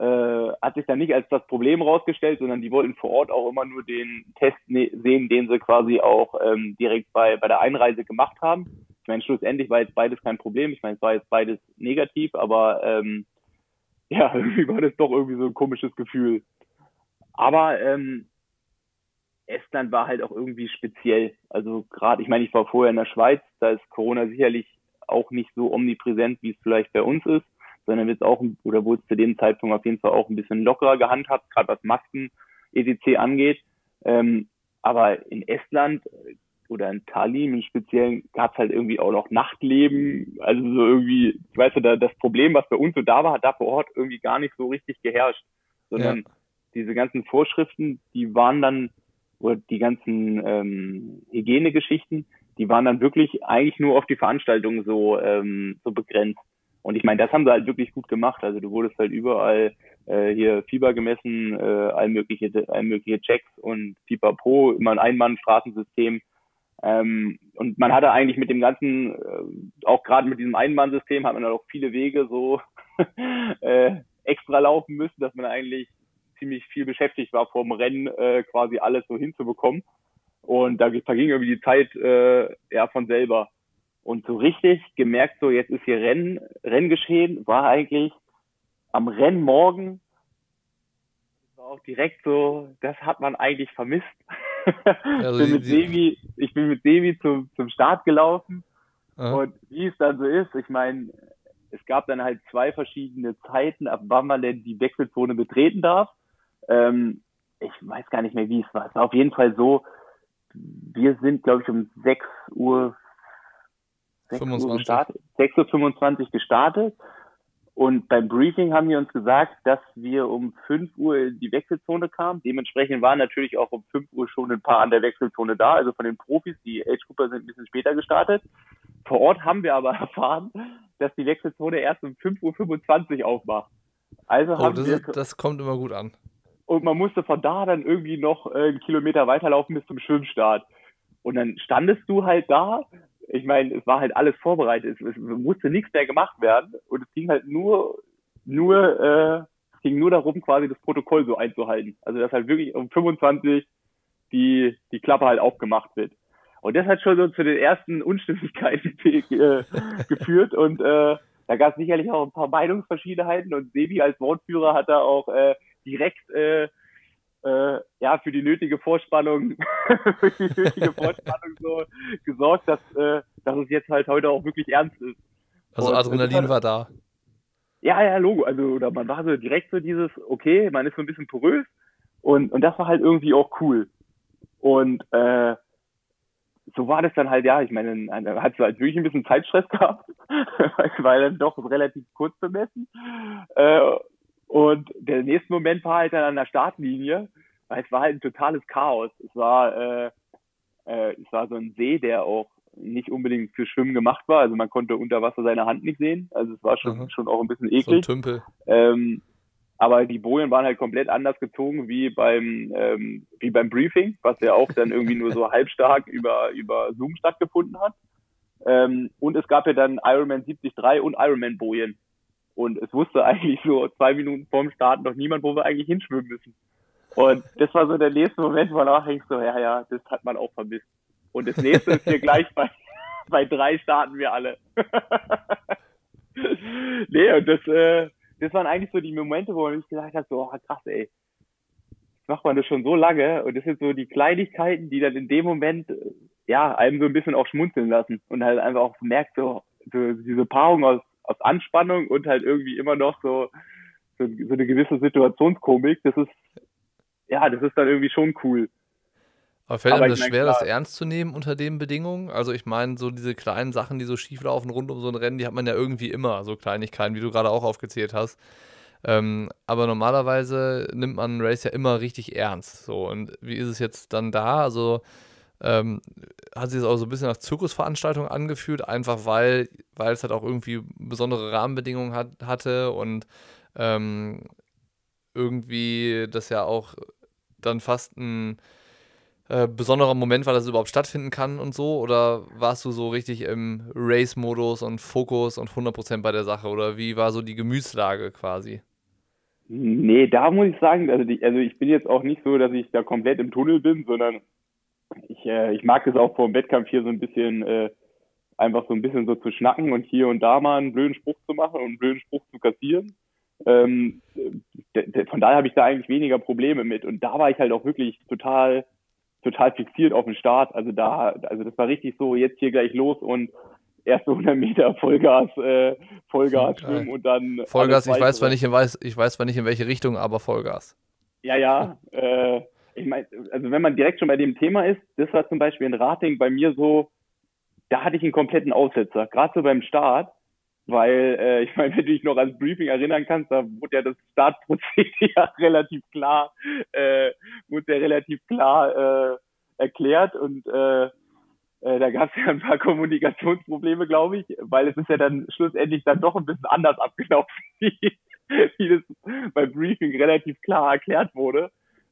äh, hat sich dann nicht als das Problem rausgestellt, sondern die wollten vor Ort auch immer nur den Test ne sehen, den sie quasi auch ähm, direkt bei, bei der Einreise gemacht haben. Ich meine, schlussendlich war jetzt beides kein Problem. Ich meine, es war jetzt beides negativ, aber ähm, ja, irgendwie war das doch irgendwie so ein komisches Gefühl. Aber ähm, Estland war halt auch irgendwie speziell. Also gerade, ich meine, ich war vorher in der Schweiz, da ist Corona sicherlich auch nicht so omnipräsent, wie es vielleicht bei uns ist, sondern wird auch, oder wurde es zu dem Zeitpunkt auf jeden Fall auch ein bisschen lockerer gehandhabt, gerade was Masken etc. angeht. Ähm, aber in Estland äh, oder in Tallinn im Speziellen gab es halt irgendwie auch noch Nachtleben. Also so irgendwie, ich weiß ja, das Problem, was bei uns so da war, hat da vor Ort irgendwie gar nicht so richtig geherrscht. Sondern ja. diese ganzen Vorschriften, die waren dann, oder die ganzen ähm, Hygienegeschichten, die waren dann wirklich eigentlich nur auf die Veranstaltung so, ähm, so begrenzt. Und ich meine, das haben sie halt wirklich gut gemacht. Also du wurdest halt überall äh, hier Fieber gemessen, äh, all mögliche, all mögliche Checks und Fieber Pro, immer ein Einmann-Straßensystem. Ähm, und man hatte eigentlich mit dem ganzen, äh, auch gerade mit diesem Einmann-System, hat man dann auch viele Wege so äh, extra laufen müssen, dass man eigentlich ziemlich viel beschäftigt war vor dem Rennen, äh, quasi alles so hinzubekommen. Und da verging irgendwie die Zeit äh, ja von selber. Und so richtig gemerkt, so jetzt ist hier Rennen, Renngeschehen, war eigentlich am Rennmorgen war auch direkt so, das hat man eigentlich vermisst. Also bin mit Sevi, ich bin mit Sevi zum, zum Start gelaufen Aha. und wie es dann so ist, ich meine, es gab dann halt zwei verschiedene Zeiten, ab wann man denn die Wechselzone betreten darf. Ähm, ich weiß gar nicht mehr, wie es war. Es war auf jeden Fall so, wir sind, glaube ich, um 6 Uhr 6 Uhr gestartet, 6.25 Uhr gestartet. Und beim Briefing haben die uns gesagt, dass wir um 5 Uhr in die Wechselzone kamen. Dementsprechend waren natürlich auch um 5 Uhr schon ein paar an der Wechselzone da, also von den Profis. Die Age Cooper sind ein bisschen später gestartet. Vor Ort haben wir aber erfahren, dass die Wechselzone erst um 5.25 Uhr aufmacht. Also oh, haben das, wir, ist, das kommt immer gut an. Und man musste von da dann irgendwie noch äh, einen Kilometer weiterlaufen bis zum Schwimmstart. Und dann standest du halt da ich meine, es war halt alles vorbereitet, es, es, musste nichts mehr gemacht werden und es ging halt nur, nur, äh, es ging nur darum, quasi das Protokoll so einzuhalten. Also dass halt wirklich um 25 die, die Klappe halt aufgemacht wird. Und das hat schon so zu den ersten Unstimmigkeiten äh, geführt und äh, da gab es sicherlich auch ein paar Meinungsverschiedenheiten und Sebi als Wortführer hat da auch äh, direkt äh, äh, ja, für die nötige Vorspannung, für die nötige Vorspannung so gesorgt, dass, äh, dass es jetzt halt heute auch wirklich ernst ist. Also und Adrenalin war da. Ja, ja, Logo. Also, oder man war so direkt so dieses, okay, man ist so ein bisschen porös und, und das war halt irgendwie auch cool. Und äh, so war das dann halt, ja, ich meine, dann hat es halt wirklich ein bisschen Zeitstress gehabt, weil dann doch relativ kurz bemessen. Äh, und der nächste Moment war halt dann an der Startlinie, weil es war halt ein totales Chaos. Es war, äh, äh, es war so ein See, der auch nicht unbedingt für Schwimmen gemacht war. Also man konnte unter Wasser seine Hand nicht sehen. Also es war schon, schon auch ein bisschen eklig. So ein Tümpel. Ähm, aber die Bojen waren halt komplett anders gezogen wie beim ähm, wie beim Briefing, was ja auch dann irgendwie nur so halbstark über über Zoom stattgefunden hat. Ähm, und es gab ja dann Ironman 73 und Ironman Bojen. Und es wusste eigentlich so zwei Minuten vorm Start noch niemand, wo wir eigentlich hinschwimmen müssen. Und das war so der nächste Moment, wo danach ich so, ja, ja, das hat man auch vermisst. Und das nächste ist hier gleich bei, bei drei starten wir alle. nee, und das, äh, das waren eigentlich so die Momente, wo man sich gesagt hat, so, oh, krass, ey. Macht man das schon so lange und das sind so die Kleinigkeiten, die dann in dem Moment, ja, einem so ein bisschen auch schmunzeln lassen und halt einfach auch merkt, so, so diese Paarung aus aus Anspannung und halt irgendwie immer noch so, so, so eine gewisse Situationskomik. Das ist, ja, das ist dann irgendwie schon cool. Aber fällt einem das schwer, klar, das ernst zu nehmen unter den Bedingungen? Also ich meine, so diese kleinen Sachen, die so schief laufen rund um so ein Rennen, die hat man ja irgendwie immer, so Kleinigkeiten, wie du gerade auch aufgezählt hast. Ähm, aber normalerweise nimmt man ein Race ja immer richtig ernst. So, und wie ist es jetzt dann da? Also ähm, hat sich das auch so ein bisschen nach Zirkusveranstaltung angefühlt, einfach weil, weil es halt auch irgendwie besondere Rahmenbedingungen hat, hatte und ähm, irgendwie das ja auch dann fast ein äh, besonderer Moment war, dass es überhaupt stattfinden kann und so? Oder warst du so richtig im Race-Modus und Fokus und 100% bei der Sache? Oder wie war so die Gemütslage quasi? Nee, da muss ich sagen, also, die, also ich bin jetzt auch nicht so, dass ich da komplett im Tunnel bin, sondern ich, äh, ich mag es auch vor dem Wettkampf hier so ein bisschen äh, einfach so ein bisschen so zu schnacken und hier und da mal einen blöden Spruch zu machen und einen blöden Spruch zu kassieren. Ähm, von daher habe ich da eigentlich weniger Probleme mit. Und da war ich halt auch wirklich total, total fixiert auf den Start. Also da, also das war richtig so, jetzt hier gleich los und erste 100 Meter Vollgas, äh, Vollgas schwimmen und dann. Vollgas, ich weiß, zwar nicht in, weiß, ich weiß zwar nicht in welche Richtung, aber Vollgas. Ja, ja. Äh, ich meine, also wenn man direkt schon bei dem Thema ist, das war zum Beispiel ein Rating bei mir so, da hatte ich einen kompletten Aussetzer, gerade so beim Start, weil äh, ich meine, wenn du dich noch ans Briefing erinnern kannst, da wurde ja das Startprozedere relativ klar, äh, wurde ja relativ klar äh, erklärt und äh, Äh, da gab es ja ein paar Kommunikationsprobleme, glaube ich, weil es ist ja dann schlussendlich dann doch ein bisschen anders abgelaufen, wie, wie das beim Briefing relativ klar erklärt wurde.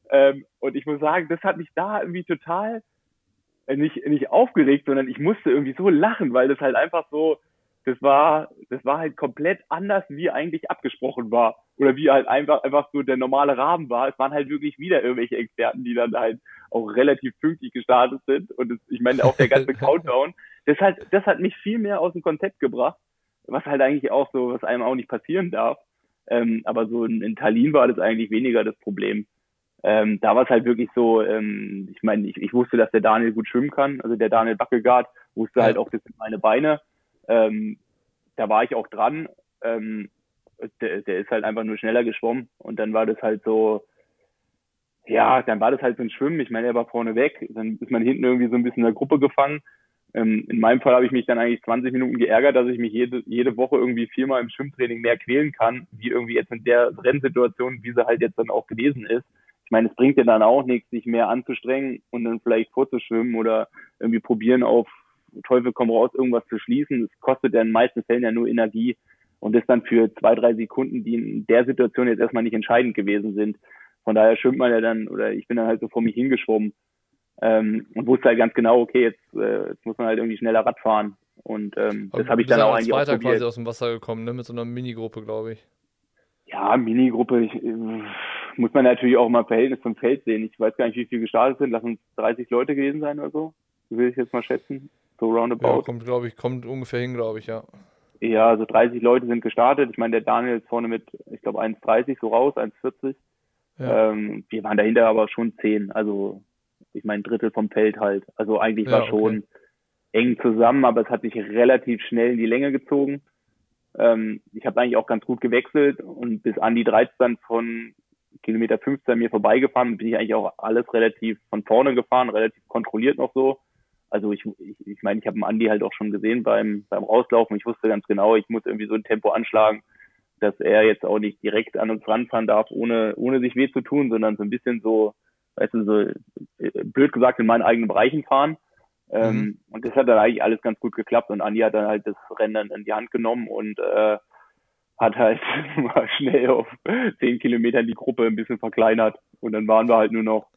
Ähm, und ich muss sagen, das hat mich da irgendwie total äh, nicht, nicht aufgeregt, sondern ich musste irgendwie so lachen, weil das halt einfach so, das war, das war halt komplett anders, wie eigentlich abgesprochen war. Oder wie halt einfach, einfach so der normale Rahmen war. Es waren halt wirklich wieder irgendwelche Experten, die dann halt auch relativ pünktlich gestartet sind. Und das, ich meine, auch der ganze Countdown, das hat, das hat mich viel mehr aus dem Konzept gebracht, was halt eigentlich auch so, was einem auch nicht passieren darf. Ähm, aber so in, in Tallinn war das eigentlich weniger das Problem. Ähm, da war es halt wirklich so, ähm, ich meine, ich, ich wusste, dass der Daniel gut schwimmen kann, also der Daniel Backegaard wusste halt auch, das sind meine Beine. Ähm, da war ich auch dran. Ähm, der, der ist halt einfach nur schneller geschwommen und dann war das halt so, ja, dann war das halt so ein Schwimmen. Ich meine, er war vorne weg, dann ist man hinten irgendwie so ein bisschen in der Gruppe gefangen. Ähm, in meinem Fall habe ich mich dann eigentlich 20 Minuten geärgert, dass ich mich jede, jede Woche irgendwie viermal im Schwimmtraining mehr quälen kann, wie irgendwie jetzt in der Rennsituation, wie sie halt jetzt dann auch gewesen ist. Ich meine, es bringt ja dann auch nichts, sich mehr anzustrengen und dann vielleicht vorzuschwimmen oder irgendwie probieren auf Teufel komm raus, irgendwas zu schließen. Es kostet ja in den meisten Fällen ja nur Energie und ist dann für zwei, drei Sekunden, die in der Situation jetzt erstmal nicht entscheidend gewesen sind. Von daher schwimmt man ja dann, oder ich bin dann halt so vor mich hingeschwommen ähm, und wusste halt ganz genau, okay, jetzt, äh, jetzt muss man halt irgendwie schneller Rad fahren. Und ähm, das habe ich dann auch eigentlich auch probiert. quasi aus dem Wasser gekommen, ne? mit so einer Minigruppe, glaube ich. Ja, Minigruppe, ich, äh, muss man natürlich auch mal Verhältnis zum Feld sehen. Ich weiß gar nicht, wie viele gestartet sind. Lass uns 30 Leute gewesen sein oder so. Will ich jetzt mal schätzen. So roundabout. Ja, kommt, glaube ich, kommt ungefähr hin, glaube ich, ja. Ja, also 30 Leute sind gestartet. Ich meine, der Daniel ist vorne mit, ich glaube, 1,30 so raus, 1,40. Ja. Ähm, wir waren dahinter aber schon 10. Also, ich meine, Drittel vom Feld halt. Also eigentlich ja, war schon eng zusammen, aber es hat sich relativ schnell in die Länge gezogen. Ähm, ich habe eigentlich auch ganz gut gewechselt und bis an die 13 von Kilometer 15 mir vorbeigefahren, bin ich eigentlich auch alles relativ von vorne gefahren, relativ kontrolliert noch so. Also ich, ich, ich meine, ich habe Andi halt auch schon gesehen beim, beim Rauslaufen. Ich wusste ganz genau, ich muss irgendwie so ein Tempo anschlagen, dass er jetzt auch nicht direkt an uns ranfahren darf, ohne, ohne sich weh zu tun, sondern so ein bisschen so, weißt du, so äh, blöd gesagt in meinen eigenen Bereichen fahren. Ähm, mhm. und das hat dann eigentlich alles ganz gut geklappt und Andi hat dann halt das Rennen dann in die Hand genommen und äh, hat halt mal schnell auf zehn Kilometern die Gruppe ein bisschen verkleinert und dann waren wir halt nur noch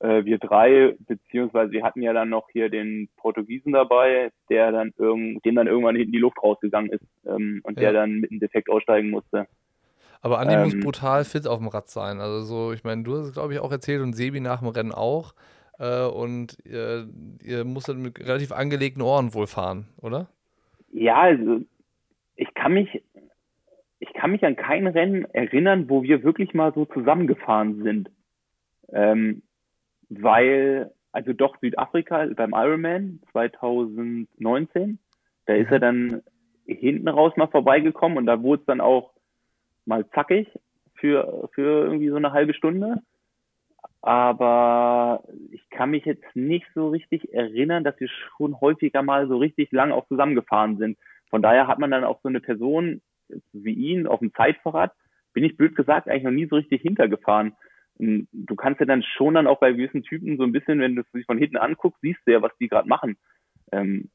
äh, wir drei, beziehungsweise wir hatten ja dann noch hier den Portugiesen dabei, der dann irgend, dem dann irgendwann hinten die Luft rausgegangen ist ähm, und ja. der dann mit einem Defekt aussteigen musste. Aber Andi ähm, muss brutal fit auf dem Rad sein. Also so, ich meine, du hast es glaube ich auch erzählt und Sebi nach dem Rennen auch. Äh, und ihr, ihr musstet mit relativ angelegten Ohren wohl fahren, oder? Ja, also ich kann mich, ich kann mich an kein Rennen erinnern, wo wir wirklich mal so zusammengefahren sind. Ähm, weil, also doch Südafrika beim Ironman 2019, da ist er mhm. dann hinten raus mal vorbeigekommen und da wurde es dann auch mal zackig für, für irgendwie so eine halbe Stunde. Aber ich kann mich jetzt nicht so richtig erinnern, dass wir schon häufiger mal so richtig lang auch zusammengefahren sind. Von daher hat man dann auch so eine Person wie ihn auf dem Zeitfahrrad, bin ich blöd gesagt eigentlich noch nie so richtig hintergefahren du kannst ja dann schon dann auch bei gewissen Typen so ein bisschen, wenn du es dich von hinten anguckst, siehst du ja, was die gerade machen. Ähm,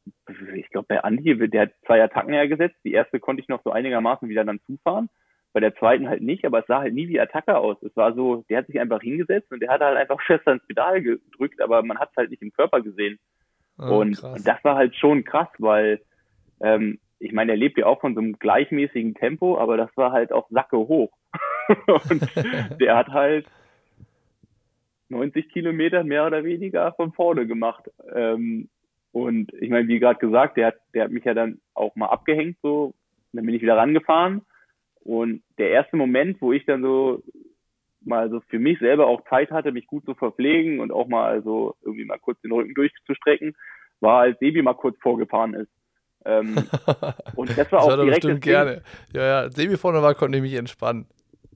ich glaube, bei Andi, der hat zwei Attacken ja gesetzt. Die erste konnte ich noch so einigermaßen wieder dann zufahren. Bei der zweiten halt nicht, aber es sah halt nie wie Attacke aus. Es war so, der hat sich einfach hingesetzt und der hat halt einfach fest ans Pedal gedrückt, aber man hat es halt nicht im Körper gesehen. Oh, und, und, das war halt schon krass, weil ähm, ich meine, er lebt ja auch von so einem gleichmäßigen Tempo, aber das war halt auch Sacke hoch. und der hat halt 90 Kilometer mehr oder weniger von vorne gemacht. Ähm, und ich meine, wie gerade gesagt, der hat, der hat mich ja dann auch mal abgehängt, so, dann bin ich wieder rangefahren. Und der erste Moment, wo ich dann so mal so für mich selber auch Zeit hatte, mich gut zu verpflegen und auch mal also irgendwie mal kurz den Rücken durchzustrecken, war, als Sebi mal kurz vorgefahren ist. Ähm, und das war das auch war direkt. Bestimmt gerne. Ja, ja, Sebi vorne war, konnte ich mich entspannen.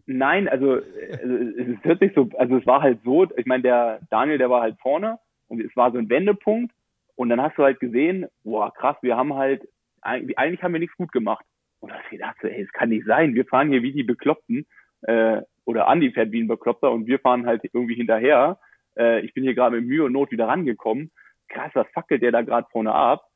Nein, also, also es hört sich so, also es war halt so, ich meine, der Daniel, der war halt vorne und es war so ein Wendepunkt und dann hast du halt gesehen, boah, krass, wir haben halt, eigentlich haben wir nichts gut gemacht. Und da du gedacht, ey, es kann nicht sein, wir fahren hier wie die Bekloppten, äh, oder Andi fährt wie ein Bekloppter und wir fahren halt irgendwie hinterher. Äh, ich bin hier gerade mit Mühe und Not wieder rangekommen krass, was fackelt der da gerade vorne ab?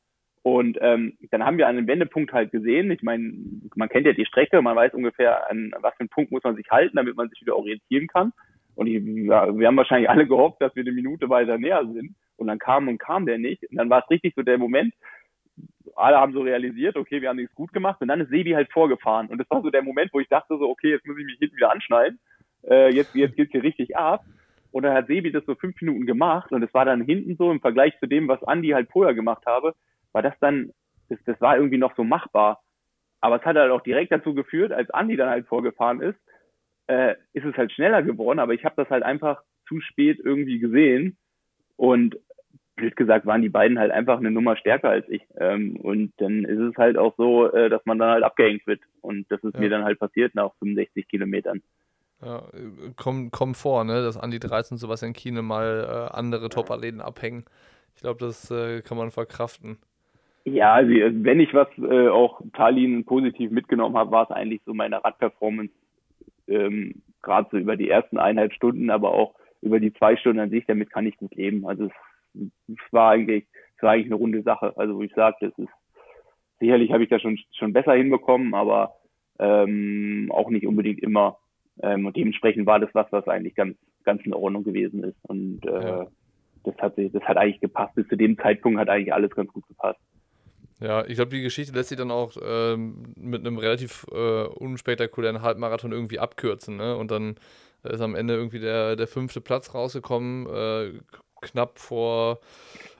Und ähm, dann haben wir dem Wendepunkt halt gesehen, ich meine, man kennt ja die Strecke, man weiß ungefähr, an was für einen Punkt muss man sich halten, damit man sich wieder orientieren kann. Und ich, ja, wir haben wahrscheinlich alle gehofft, dass wir eine Minute weiter näher sind. Und dann kam und kam der nicht. Und dann war es richtig so der Moment, alle haben so realisiert, okay, wir haben nichts gut gemacht. Und dann ist Sebi halt vorgefahren. Und das war so der Moment, wo ich dachte so, okay, jetzt muss ich mich hinten wieder anschneiden. Äh, jetzt jetzt geht's hier richtig ab. Und dann hat Sebi das so fünf Minuten gemacht. Und es war dann hinten so im Vergleich zu dem, was Andi halt vorher gemacht habe, war das dann, das, das war irgendwie noch so machbar. Aber es hat halt auch direkt dazu geführt, als Andi dann halt vorgefahren ist, äh, ist es halt schneller geworden, aber ich habe das halt einfach zu spät irgendwie gesehen. Und blöd gesagt waren die beiden halt einfach eine Nummer stärker als ich. Ähm, und dann ist es halt auch so, äh, dass man dann halt abgehängt wird. Und das ist ja. mir dann halt passiert nach 65 Kilometern. Ja, komm, komm vor, ne, dass Andi 13 sowas in China mal äh, andere Top-Athleten abhängen. Ich glaube, das äh, kann man verkraften. Ja, also wenn ich was äh, auch Tallinn positiv mitgenommen habe, war es eigentlich so meine Radperformance, ähm, gerade so über die ersten eineinhalb Stunden, aber auch über die zwei Stunden an sich, damit kann ich gut leben. Also es, es war eigentlich, es war eigentlich eine runde Sache. Also wo ich sagte, es ist sicherlich habe ich das schon schon besser hinbekommen, aber ähm, auch nicht unbedingt immer. Ähm, und dementsprechend war das was, was eigentlich ganz ganz in Ordnung gewesen ist. Und äh, ja. das hat sich, das hat eigentlich gepasst. Bis zu dem Zeitpunkt hat eigentlich alles ganz gut gepasst. Ja, ich glaube, die Geschichte lässt sich dann auch ähm, mit einem relativ äh, unspektakulären Halbmarathon irgendwie abkürzen. Ne? Und dann ist am Ende irgendwie der, der fünfte Platz rausgekommen, äh, knapp vor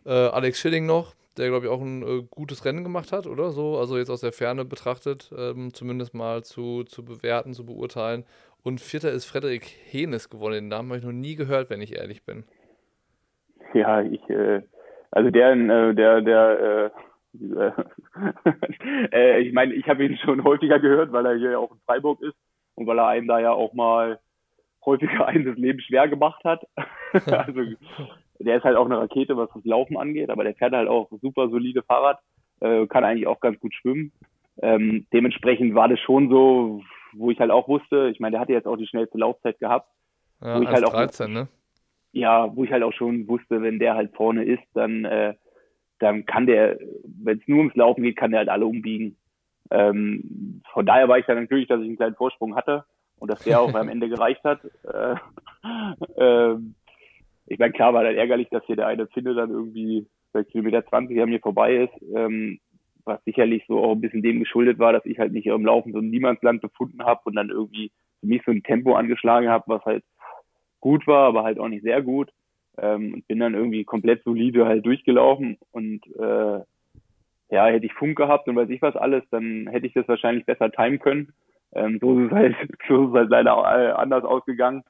äh, Alex Schilling noch, der, glaube ich, auch ein äh, gutes Rennen gemacht hat, oder so. Also jetzt aus der Ferne betrachtet, ähm, zumindest mal zu, zu bewerten, zu beurteilen. Und vierter ist Frederik Henes geworden. Den Namen habe ich noch nie gehört, wenn ich ehrlich bin. Ja, ich, äh, also der, äh, der, der, äh, ich meine, ich habe ihn schon häufiger gehört, weil er hier ja auch in Freiburg ist und weil er einem da ja auch mal häufiger einem das Leben schwer gemacht hat. also der ist halt auch eine Rakete, was das Laufen angeht, aber der fährt halt auch super solide Fahrrad, äh, kann eigentlich auch ganz gut schwimmen. Ähm, dementsprechend war das schon so, wo ich halt auch wusste, ich meine, der hatte jetzt auch die schnellste Laufzeit gehabt. Ja, wo ich halt auch, 13, ne? Ja, wo ich halt auch schon wusste, wenn der halt vorne ist, dann äh, dann kann der, wenn es nur ums Laufen geht, kann der halt alle umbiegen. Ähm, von daher war ich dann natürlich, dass ich einen kleinen Vorsprung hatte und dass der auch am Ende gereicht hat. Äh, äh, ich meine, klar war dann ärgerlich, dass hier der eine Finne dann irgendwie bei Kilometer 20 an mir vorbei ist, ähm, was sicherlich so auch ein bisschen dem geschuldet war, dass ich halt nicht im Laufen so ein Niemandsland befunden habe und dann irgendwie für mich so ein Tempo angeschlagen habe, was halt gut war, aber halt auch nicht sehr gut ähm, und bin dann irgendwie komplett solide halt durchgelaufen und äh, ja, hätte ich Funk gehabt und weiß ich was alles, dann hätte ich das wahrscheinlich besser timen können. Ähm, so ist es halt, so ist es halt leider äh, anders ausgegangen.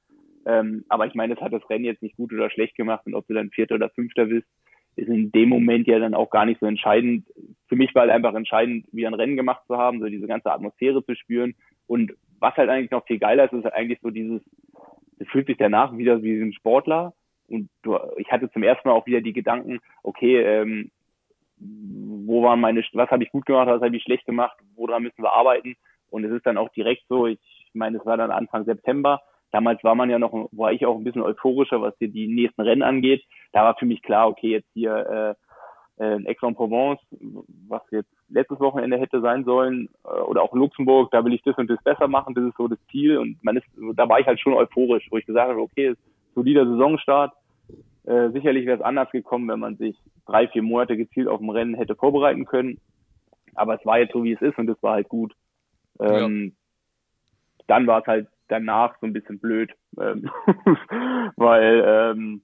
Ähm, aber ich meine, das hat das Rennen jetzt nicht gut oder schlecht gemacht und ob du dann Vierter oder Fünfter bist, ist in dem Moment ja dann auch gar nicht so entscheidend. Für mich war halt einfach entscheidend, wieder ein Rennen gemacht zu haben, so diese ganze Atmosphäre zu spüren. Und was halt eigentlich noch viel geiler ist, ist halt eigentlich so dieses, es fühlt sich danach wieder wie ein Sportler, und du, ich hatte zum ersten Mal auch wieder die Gedanken, okay, ähm, wo waren meine, was habe ich gut gemacht, was habe ich schlecht gemacht, woran müssen wir arbeiten? Und es ist dann auch direkt so, ich meine, es war dann Anfang September. Damals war man ja noch, war ich auch ein bisschen euphorischer, was hier die nächsten Rennen angeht. Da war für mich klar, okay, jetzt hier äh, äh, Aix-en-Provence, was jetzt letztes Wochenende hätte sein sollen, äh, oder auch Luxemburg, da will ich das und das besser machen, das ist so das Ziel. Und man ist, da war ich halt schon euphorisch, wo ich gesagt habe, okay, solider Saisonstart, äh, sicherlich wäre es anders gekommen, wenn man sich drei, vier Monate gezielt auf dem Rennen hätte vorbereiten können. Aber es war jetzt so, wie es ist und es war halt gut. Ähm, ja. Dann war es halt danach so ein bisschen blöd, ähm, weil ähm,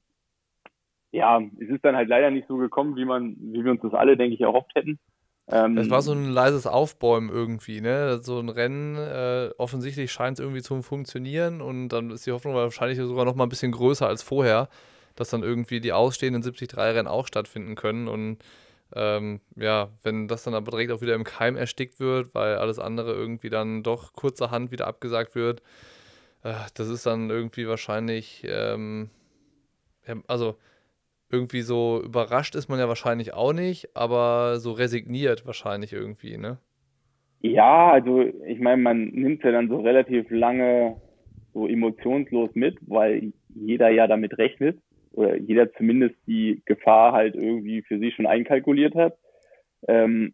ja, es ist dann halt leider nicht so gekommen, wie man, wie wir uns das alle, denke ich, erhofft hätten. Ähm, es war so ein leises Aufbäumen irgendwie, ne? So ein Rennen, äh, offensichtlich scheint es irgendwie zu funktionieren und dann ist die Hoffnung wahrscheinlich sogar noch mal ein bisschen größer als vorher dass dann irgendwie die ausstehenden 73-Rennen auch stattfinden können. Und ähm, ja, wenn das dann aber direkt auch wieder im Keim erstickt wird, weil alles andere irgendwie dann doch kurzerhand wieder abgesagt wird, das ist dann irgendwie wahrscheinlich, ähm, also irgendwie so überrascht ist man ja wahrscheinlich auch nicht, aber so resigniert wahrscheinlich irgendwie, ne? Ja, also ich meine, man nimmt ja dann so relativ lange so emotionslos mit, weil jeder ja damit rechnet oder jeder zumindest die Gefahr halt irgendwie für sich schon einkalkuliert hat. Ähm,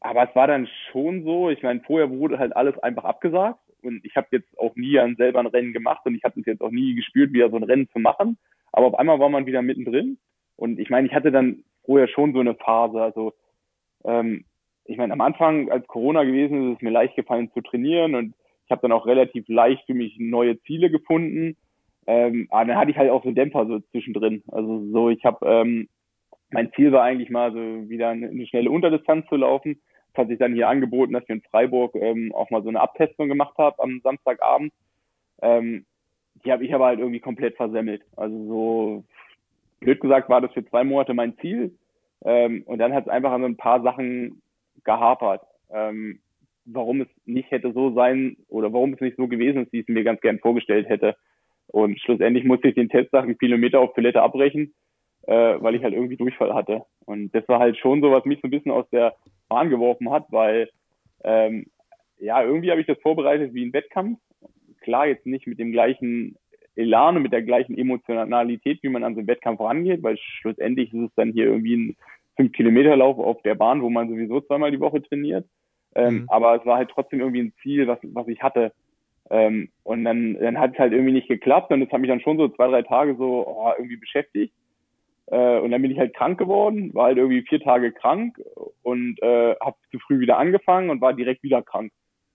aber es war dann schon so, ich meine, vorher wurde halt alles einfach abgesagt und ich habe jetzt auch nie an selber ein Rennen gemacht und ich habe es jetzt auch nie gespürt, wieder so ein Rennen zu machen. Aber auf einmal war man wieder mittendrin und ich meine, ich hatte dann vorher schon so eine Phase, also ähm, ich meine, am Anfang, als Corona gewesen ist, ist es mir leicht gefallen zu trainieren und ich habe dann auch relativ leicht für mich neue Ziele gefunden. Ähm, aber dann hatte ich halt auch so einen Dämpfer so zwischendrin. Also so, ich habe, ähm, mein Ziel war eigentlich mal so wieder eine, eine schnelle Unterdistanz zu laufen. Hat sich dann hier angeboten, dass wir in Freiburg ähm, auch mal so eine Abtestung gemacht haben am Samstagabend. Ähm, die habe ich aber halt irgendwie komplett versemmelt. Also so blöd gesagt war das für zwei Monate mein Ziel. Ähm, und dann hat es einfach an so ein paar Sachen gehapert. Ähm, warum es nicht hätte so sein oder warum es nicht so gewesen ist, wie ich es mir ganz gern vorgestellt hätte. Und schlussendlich musste ich den Test nach einem Kilometer auf Toilette abbrechen, äh, weil ich halt irgendwie Durchfall hatte. Und das war halt schon so, was mich so ein bisschen aus der Bahn geworfen hat, weil ähm, ja, irgendwie habe ich das vorbereitet wie ein Wettkampf. Klar, jetzt nicht mit dem gleichen Elan und mit der gleichen Emotionalität, wie man an so einen Wettkampf rangeht, weil schlussendlich ist es dann hier irgendwie ein 5-Kilometer-Lauf auf der Bahn, wo man sowieso zweimal die Woche trainiert. Ähm, mhm. Aber es war halt trotzdem irgendwie ein Ziel, was, was ich hatte. Ähm, und dann, dann hat es halt irgendwie nicht geklappt und das hat mich dann schon so zwei, drei Tage so oh, irgendwie beschäftigt. Äh, und dann bin ich halt krank geworden, war halt irgendwie vier Tage krank und äh, habe zu früh wieder angefangen und war direkt wieder krank.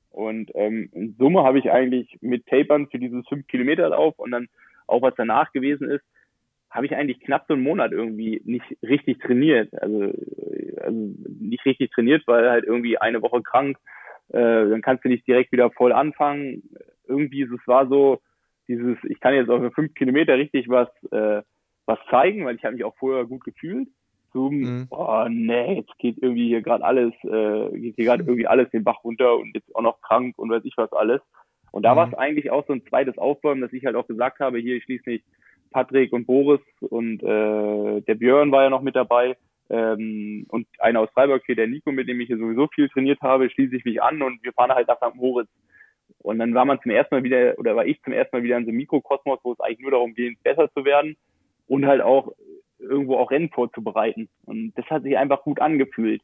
Und ähm, in Summe habe ich eigentlich mit Tapern für dieses 5 Kilometer Lauf und dann auch was danach gewesen ist, habe ich eigentlich knapp so einen Monat irgendwie nicht richtig trainiert. Also, also nicht richtig trainiert, weil halt irgendwie eine Woche krank, äh, dann kannst du nicht direkt wieder voll anfangen. Irgendwie es war so dieses, ich kann jetzt auf fünf Kilometer richtig was äh, was zeigen, weil ich habe mich auch vorher gut gefühlt. So, mhm. oh nee, jetzt geht irgendwie hier gerade alles, äh, geht hier gerade irgendwie alles den Bach runter und jetzt auch noch krank und weiß ich was alles. Und da mhm. war es eigentlich auch so ein zweites Aufbäumen, dass ich halt auch gesagt habe, hier schließlich Patrick und Boris und äh, der Björn war ja noch mit dabei. Ähm, und einer aus Freiburg hier, der Nico, mit dem ich hier sowieso viel trainiert habe, schließe ich mich an und wir fahren halt nach St. Moritz. Und dann war man zum ersten Mal wieder, oder war ich zum ersten Mal wieder in so einem Mikrokosmos, wo es eigentlich nur darum geht, besser zu werden und halt auch irgendwo auch Rennen vorzubereiten. Und das hat sich einfach gut angefühlt.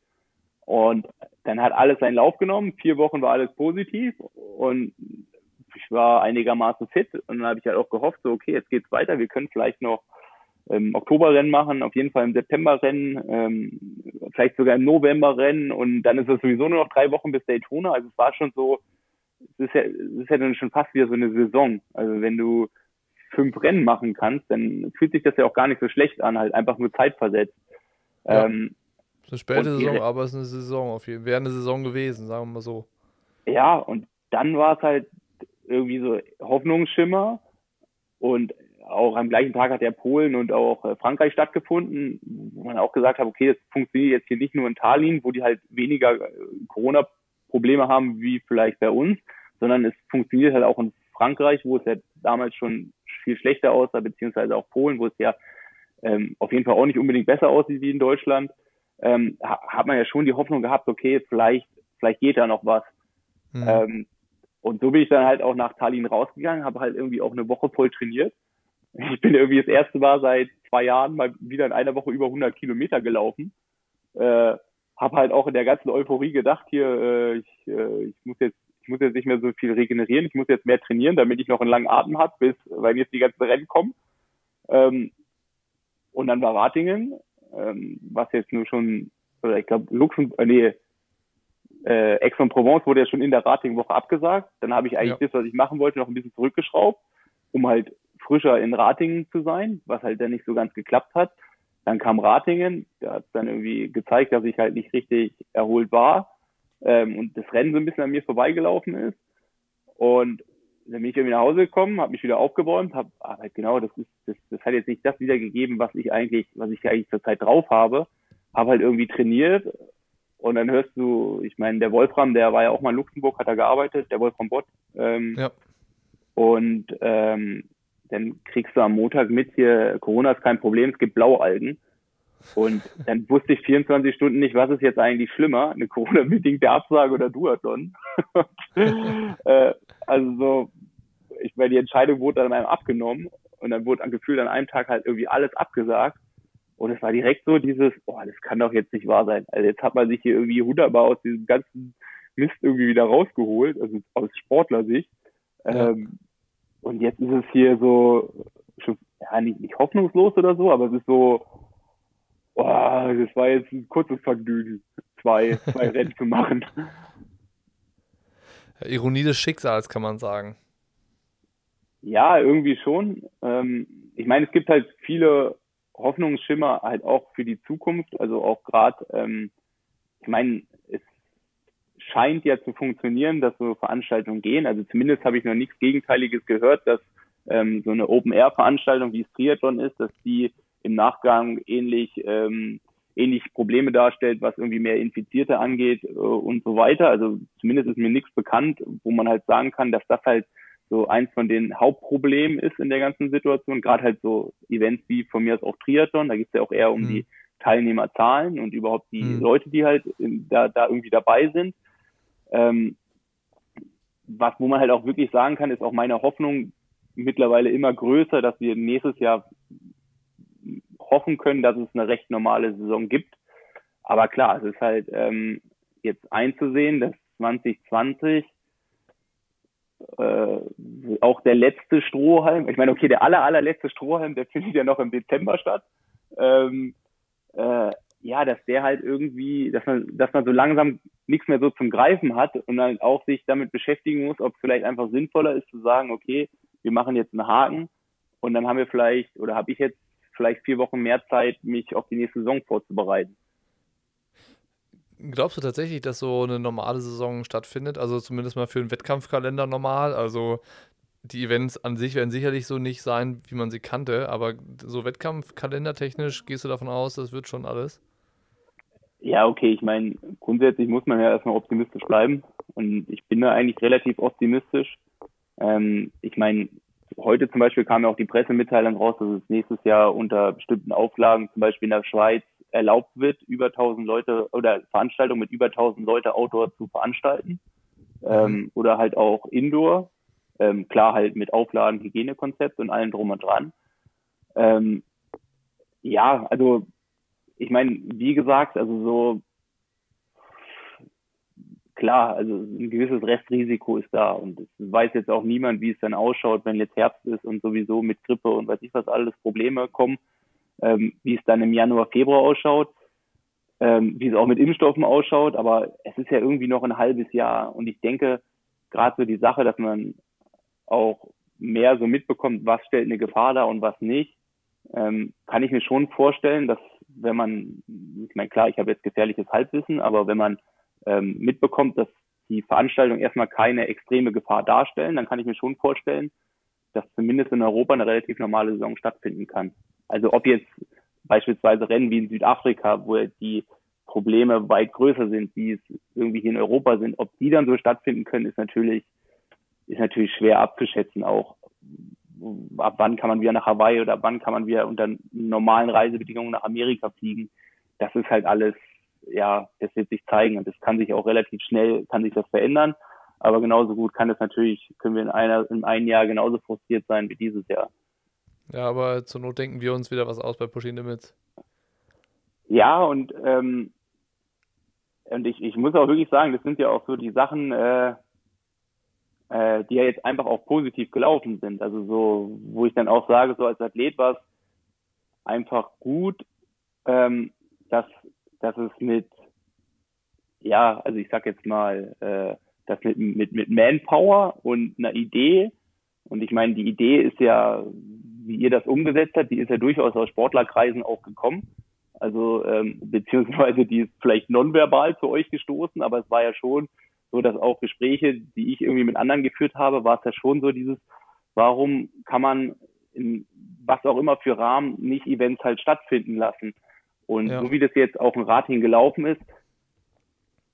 Und dann hat alles seinen Lauf genommen. Vier Wochen war alles positiv und ich war einigermaßen fit und dann habe ich halt auch gehofft, so okay, jetzt geht's weiter, wir können vielleicht noch im Oktoberrennen machen, auf jeden Fall im Septemberrennen, ähm, vielleicht sogar im Novemberrennen und dann ist es sowieso nur noch drei Wochen bis Daytona. Also es war schon so, es ist ja, es ist ja dann schon fast wieder so eine Saison. Also wenn du fünf Rennen machen kannst, dann fühlt sich das ja auch gar nicht so schlecht an, halt einfach nur zeitversetzt. Ja. Ähm, es ist eine späte Saison, aber es ist eine Saison auf jeden Fall. Wäre eine Saison gewesen, sagen wir mal so. Ja, und dann war es halt irgendwie so Hoffnungsschimmer und auch am gleichen Tag hat ja Polen und auch äh, Frankreich stattgefunden, wo man auch gesagt hat, okay, das funktioniert jetzt hier nicht nur in Tallinn, wo die halt weniger äh, Corona-Probleme haben wie vielleicht bei uns, sondern es funktioniert halt auch in Frankreich, wo es ja damals schon viel schlechter aussah, beziehungsweise auch Polen, wo es ja ähm, auf jeden Fall auch nicht unbedingt besser aussieht wie in Deutschland, ähm, hat man ja schon die Hoffnung gehabt, okay, vielleicht, vielleicht geht da noch was. Mhm. Ähm, und so bin ich dann halt auch nach Tallinn rausgegangen, habe halt irgendwie auch eine Woche voll trainiert. Ich bin irgendwie das erste Mal seit zwei Jahren mal wieder in einer Woche über 100 Kilometer gelaufen. Äh, habe halt auch in der ganzen Euphorie gedacht, hier, äh, ich, äh, ich muss jetzt ich muss jetzt nicht mehr so viel regenerieren, ich muss jetzt mehr trainieren, damit ich noch einen langen Atem habe, bis, weil jetzt die ganzen Rennen kommen. Ähm, und dann war Ratingen, ähm, was jetzt nur schon, oder ich glaube, Luxemburg, äh, nee, äh, Aix-en-Provence wurde ja schon in der Rating-Woche abgesagt. Dann habe ich eigentlich ja. das, was ich machen wollte, noch ein bisschen zurückgeschraubt, um halt frischer in Ratingen zu sein, was halt dann nicht so ganz geklappt hat. Dann kam Ratingen, da hat dann irgendwie gezeigt, dass ich halt nicht richtig erholt war ähm, und das Rennen so ein bisschen an mir vorbeigelaufen ist. Und dann bin ich irgendwie nach Hause gekommen, habe mich wieder aufgebäumt, habe aber halt genau, das ist, das, das hat jetzt nicht das wiedergegeben, was ich eigentlich, was ich eigentlich zurzeit drauf habe. Habe halt irgendwie trainiert, und dann hörst du, ich meine, der Wolfram, der war ja auch mal in Luxemburg, hat er gearbeitet, der Wolfram Bott. Ähm, ja. Und ähm, dann kriegst du am Montag mit hier, Corona ist kein Problem, es gibt Blaualgen. Und dann wusste ich 24 Stunden nicht, was ist jetzt eigentlich schlimmer, eine Corona-bedingte Absage oder Duathlon. äh, also so, ich meine, die Entscheidung wurde dann einem abgenommen. und dann wurde gefühlt an einem Tag halt irgendwie alles abgesagt. Und es war direkt so dieses, oh, das kann doch jetzt nicht wahr sein. Also jetzt hat man sich hier irgendwie hundertmal aus diesem ganzen Mist irgendwie wieder rausgeholt, also aus Sportlersicht. Ja. Ähm, und jetzt ist es hier so, schon, ja, nicht, nicht hoffnungslos oder so, aber es ist so, das war jetzt ein kurzes Vergnügen, zwei, zwei Rennen zu machen. Ironie des Schicksals, kann man sagen. Ja, irgendwie schon. Ähm, ich meine, es gibt halt viele Hoffnungsschimmer halt auch für die Zukunft. Also auch gerade, ähm, ich meine, es scheint ja zu funktionieren, dass so Veranstaltungen gehen. Also zumindest habe ich noch nichts Gegenteiliges gehört, dass ähm, so eine Open-Air-Veranstaltung, wie es Triathlon ist, dass die im Nachgang ähnlich ähm, ähnlich Probleme darstellt, was irgendwie mehr Infizierte angeht äh, und so weiter. Also zumindest ist mir nichts bekannt, wo man halt sagen kann, dass das halt so eins von den Hauptproblemen ist in der ganzen Situation. Gerade halt so Events wie von mir aus auch Triathlon, da geht es ja auch eher um mhm. die Teilnehmerzahlen und überhaupt die mhm. Leute, die halt in, da, da irgendwie dabei sind. Ähm, was, wo man halt auch wirklich sagen kann, ist auch meine Hoffnung mittlerweile immer größer, dass wir nächstes Jahr hoffen können, dass es eine recht normale Saison gibt. Aber klar, es ist halt ähm, jetzt einzusehen, dass 2020 äh, auch der letzte Strohhalm, ich meine, okay, der aller, allerletzte Strohhalm, der findet ja noch im Dezember statt. Ähm, äh, ja, dass der halt irgendwie, dass man, dass man so langsam nichts mehr so zum Greifen hat und dann auch sich damit beschäftigen muss, ob es vielleicht einfach sinnvoller ist zu sagen, okay, wir machen jetzt einen Haken und dann haben wir vielleicht, oder habe ich jetzt vielleicht vier Wochen mehr Zeit, mich auf die nächste Saison vorzubereiten. Glaubst du tatsächlich, dass so eine normale Saison stattfindet? Also zumindest mal für einen Wettkampfkalender normal? Also die Events an sich werden sicherlich so nicht sein, wie man sie kannte, aber so Wettkampfkalendertechnisch gehst du davon aus, das wird schon alles? Ja, okay, ich meine, grundsätzlich muss man ja erstmal optimistisch bleiben und ich bin da eigentlich relativ optimistisch. Ähm, ich meine, heute zum Beispiel kam ja auch die Pressemitteilung raus, dass es nächstes Jahr unter bestimmten Auflagen, zum Beispiel in der Schweiz, erlaubt wird, über 1000 Leute oder Veranstaltungen mit über 1000 Leute Outdoor zu veranstalten ähm, mhm. oder halt auch Indoor. Ähm, klar halt mit Auflagen, Hygienekonzept und allem drum und dran. Ähm, ja, also ich meine, wie gesagt, also so klar, also ein gewisses Restrisiko ist da und es weiß jetzt auch niemand, wie es dann ausschaut, wenn jetzt Herbst ist und sowieso mit Grippe und weiß ich was alles Probleme kommen ähm, wie es dann im Januar, Februar ausschaut, ähm, wie es auch mit Impfstoffen ausschaut, aber es ist ja irgendwie noch ein halbes Jahr und ich denke, gerade so die Sache, dass man auch mehr so mitbekommt, was stellt eine Gefahr dar und was nicht, ähm, kann ich mir schon vorstellen, dass wenn man, ich meine klar, ich habe jetzt gefährliches Halbwissen, aber wenn man ähm, mitbekommt, dass die Veranstaltungen erstmal keine extreme Gefahr darstellen, dann kann ich mir schon vorstellen, dass zumindest in Europa eine relativ normale Saison stattfinden kann. Also ob jetzt beispielsweise Rennen wie in Südafrika, wo die Probleme weit größer sind, wie es irgendwie hier in Europa sind, ob die dann so stattfinden können, ist natürlich, ist natürlich schwer abzuschätzen auch. Ab wann kann man wieder nach Hawaii oder ab wann kann man wieder unter normalen Reisebedingungen nach Amerika fliegen? Das ist halt alles, ja, das wird sich zeigen und das kann sich auch relativ schnell, kann sich das verändern. Aber genauso gut kann es natürlich, können wir in einer, in einem Jahr genauso frustriert sein wie dieses Jahr. Ja, aber zur Not denken wir uns wieder was aus bei Pushing Limits. Ja, und, ähm, und ich, ich muss auch wirklich sagen, das sind ja auch so die Sachen, äh, äh, die ja jetzt einfach auch positiv gelaufen sind. Also so, wo ich dann auch sage, so als Athlet war es einfach gut, ähm, dass, dass es mit, ja, also ich sag jetzt mal, äh, das mit, mit, mit Manpower und einer Idee, und ich meine, die Idee ist ja, wie ihr das umgesetzt habt, die ist ja durchaus aus Sportlerkreisen auch gekommen. Also ähm, beziehungsweise die ist vielleicht nonverbal zu euch gestoßen, aber es war ja schon so, dass auch Gespräche, die ich irgendwie mit anderen geführt habe, war es ja schon so dieses, warum kann man in was auch immer für Rahmen nicht Events halt stattfinden lassen. Und ja. so wie das jetzt auch im Rating gelaufen ist,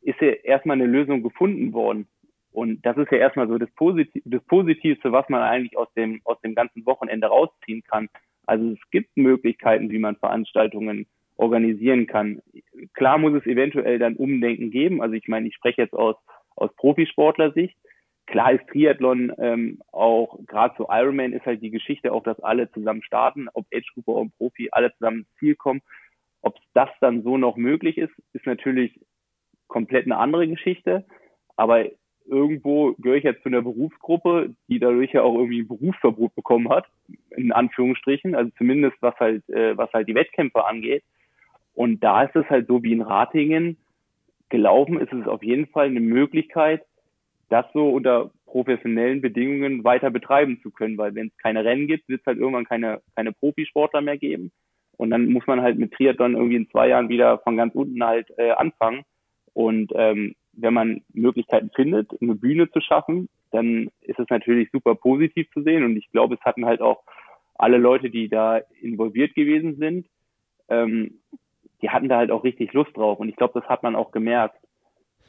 ist ja erstmal eine Lösung gefunden worden. Und das ist ja erstmal so das, Positiv das Positivste, was man eigentlich aus dem, aus dem ganzen Wochenende rausziehen kann. Also es gibt Möglichkeiten, wie man Veranstaltungen organisieren kann. Klar muss es eventuell dann Umdenken geben. Also ich meine, ich spreche jetzt aus, aus Profisportler-Sicht. klar ist Triathlon ähm, auch, gerade so Ironman ist halt die Geschichte auch, dass alle zusammen starten, ob Age-Gruppe und Profi, alle zusammen ins Ziel kommen. Ob das dann so noch möglich ist, ist natürlich komplett eine andere Geschichte. Aber irgendwo gehöre ich jetzt zu einer Berufsgruppe, die dadurch ja auch irgendwie ein Berufsverbot bekommen hat, in Anführungsstrichen, also zumindest was halt, äh, was halt die Wettkämpfe angeht. Und da ist es halt so wie in Ratingen gelaufen, ist es auf jeden Fall eine Möglichkeit, das so unter professionellen Bedingungen weiter betreiben zu können, weil wenn es keine Rennen gibt, wird es halt irgendwann keine, keine Profisportler mehr geben. Und dann muss man halt mit Triathlon irgendwie in zwei Jahren wieder von ganz unten halt äh, anfangen. Und ähm, wenn man Möglichkeiten findet, eine Bühne zu schaffen, dann ist es natürlich super positiv zu sehen. Und ich glaube, es hatten halt auch alle Leute, die da involviert gewesen sind, ähm, die hatten da halt auch richtig Lust drauf. Und ich glaube, das hat man auch gemerkt.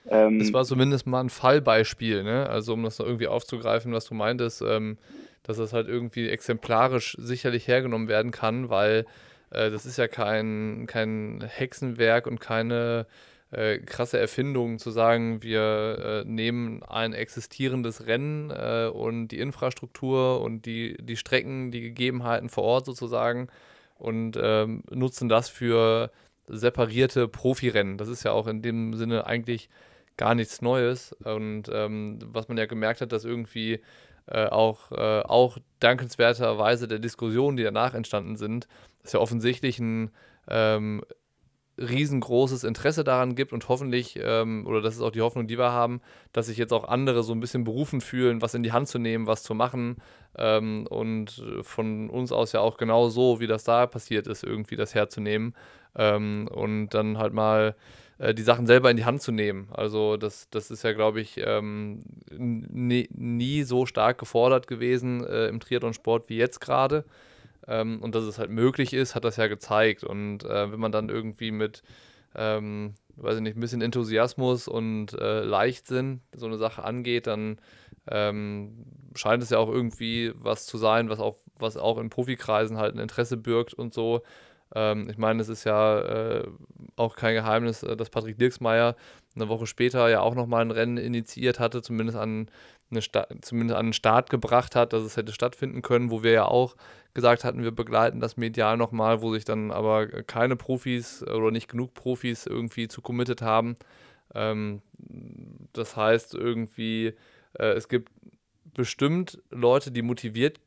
Ähm, das war zumindest mal ein Fallbeispiel, ne? Also um das irgendwie aufzugreifen, was du meintest, ähm, dass das halt irgendwie exemplarisch sicherlich hergenommen werden kann, weil äh, das ist ja kein, kein Hexenwerk und keine äh, krasse Erfindung zu sagen, wir äh, nehmen ein existierendes Rennen äh, und die Infrastruktur und die, die Strecken, die Gegebenheiten vor Ort sozusagen und ähm, nutzen das für separierte Profirennen. Das ist ja auch in dem Sinne eigentlich gar nichts Neues. Und ähm, was man ja gemerkt hat, dass irgendwie äh, auch, äh, auch dankenswerterweise der Diskussionen, die danach entstanden sind, dass ja offensichtlich ein ähm, riesengroßes Interesse daran gibt und hoffentlich, ähm, oder das ist auch die Hoffnung, die wir haben, dass sich jetzt auch andere so ein bisschen berufen fühlen, was in die Hand zu nehmen, was zu machen ähm, und von uns aus ja auch genau so, wie das da passiert ist, irgendwie das herzunehmen ähm, und dann halt mal äh, die Sachen selber in die Hand zu nehmen. Also das, das ist ja, glaube ich, ähm, nie, nie, so stark gefordert gewesen äh, im Triathlon-Sport wie jetzt gerade. Ähm, und dass es halt möglich ist, hat das ja gezeigt. Und äh, wenn man dann irgendwie mit, ähm, weiß ich nicht, ein bisschen Enthusiasmus und äh, Leichtsinn so eine Sache angeht, dann ähm, scheint es ja auch irgendwie was zu sein, was auch, was auch in Profikreisen halt ein Interesse birgt und so. Ähm, ich meine, es ist ja äh, auch kein Geheimnis, äh, dass Patrick Dirksmeier eine Woche später ja auch nochmal ein Rennen initiiert hatte, zumindest an, eine zumindest an den Start gebracht hat, dass es hätte stattfinden können, wo wir ja auch gesagt hatten, wir begleiten das medial nochmal, wo sich dann aber keine Profis oder nicht genug Profis irgendwie zu committed haben. Ähm, das heißt irgendwie, äh, es gibt bestimmt Leute, die motiviert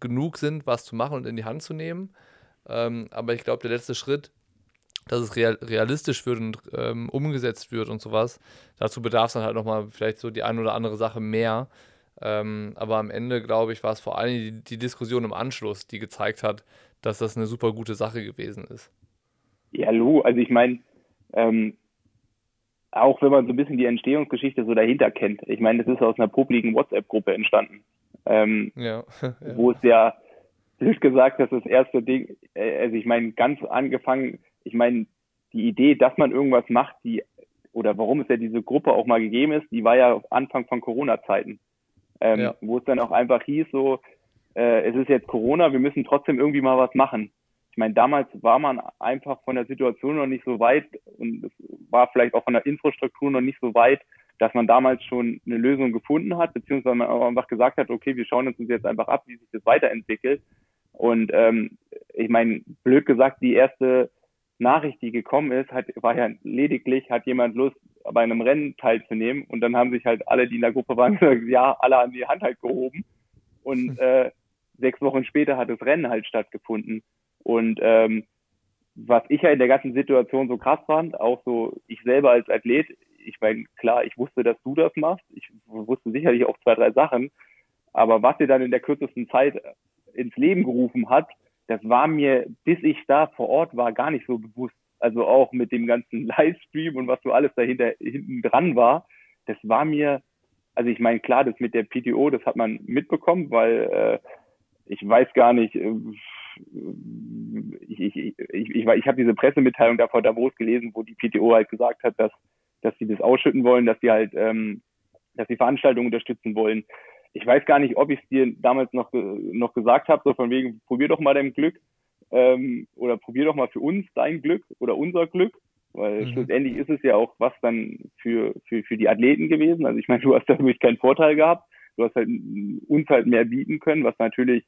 genug sind, was zu machen und in die Hand zu nehmen. Ähm, aber ich glaube, der letzte Schritt, dass es real, realistisch wird und ähm, umgesetzt wird und sowas, dazu bedarf es dann halt nochmal vielleicht so die eine oder andere Sache mehr. Ähm, aber am Ende, glaube ich, war es vor allem die, die, Diskussion im Anschluss, die gezeigt hat, dass das eine super gute Sache gewesen ist. Ja, Lu, also ich meine, ähm, auch wenn man so ein bisschen die Entstehungsgeschichte so dahinter kennt. Ich meine, das ist aus einer publiken WhatsApp-Gruppe entstanden. Ähm, ja, ja. Wo es ja blöd gesagt, das ist das erste Ding, äh, also ich meine, ganz angefangen, ich meine, die Idee, dass man irgendwas macht, die, oder warum es ja diese Gruppe auch mal gegeben ist, die war ja Anfang von Corona-Zeiten. Ähm, ja. Wo es dann auch einfach hieß, so, äh, es ist jetzt Corona, wir müssen trotzdem irgendwie mal was machen. Ich meine, damals war man einfach von der Situation noch nicht so weit und es war vielleicht auch von der Infrastruktur noch nicht so weit, dass man damals schon eine Lösung gefunden hat, beziehungsweise man auch einfach gesagt hat, okay, wir schauen uns jetzt einfach ab, wie sich das weiterentwickelt. Und ähm, ich meine, blöd gesagt, die erste Nachricht, die gekommen ist, hat, war ja lediglich, hat jemand Lust, bei einem Rennen teilzunehmen. Und dann haben sich halt alle, die in der Gruppe waren, gesagt, ja, alle an die Hand halt gehoben. Und hm. äh, sechs Wochen später hat das Rennen halt stattgefunden. Und ähm, was ich ja in der ganzen Situation so krass fand, auch so ich selber als Athlet, ich meine, klar, ich wusste, dass du das machst. Ich wusste sicherlich auch zwei, drei Sachen. Aber was dir dann in der kürzesten Zeit ins Leben gerufen hat, das war mir, bis ich da vor Ort war, gar nicht so bewusst. Also auch mit dem ganzen Livestream und was so alles dahinter hinten dran war, das war mir, also ich meine, klar, das mit der PTO, das hat man mitbekommen, weil äh, ich weiß gar nicht, äh, ich, ich, ich, ich, ich, habe diese Pressemitteilung da vor Davos gelesen, wo die PTO halt gesagt hat, dass, dass sie das ausschütten wollen, dass sie halt, ähm, dass sie Veranstaltungen unterstützen wollen ich weiß gar nicht, ob ich es dir damals noch, noch gesagt habe, so von wegen, probier doch mal dein Glück ähm, oder probier doch mal für uns dein Glück oder unser Glück, weil mhm. schlussendlich ist es ja auch was dann für, für, für die Athleten gewesen. Also ich meine, du hast dadurch keinen Vorteil gehabt, du hast halt uns halt mehr bieten können, was natürlich,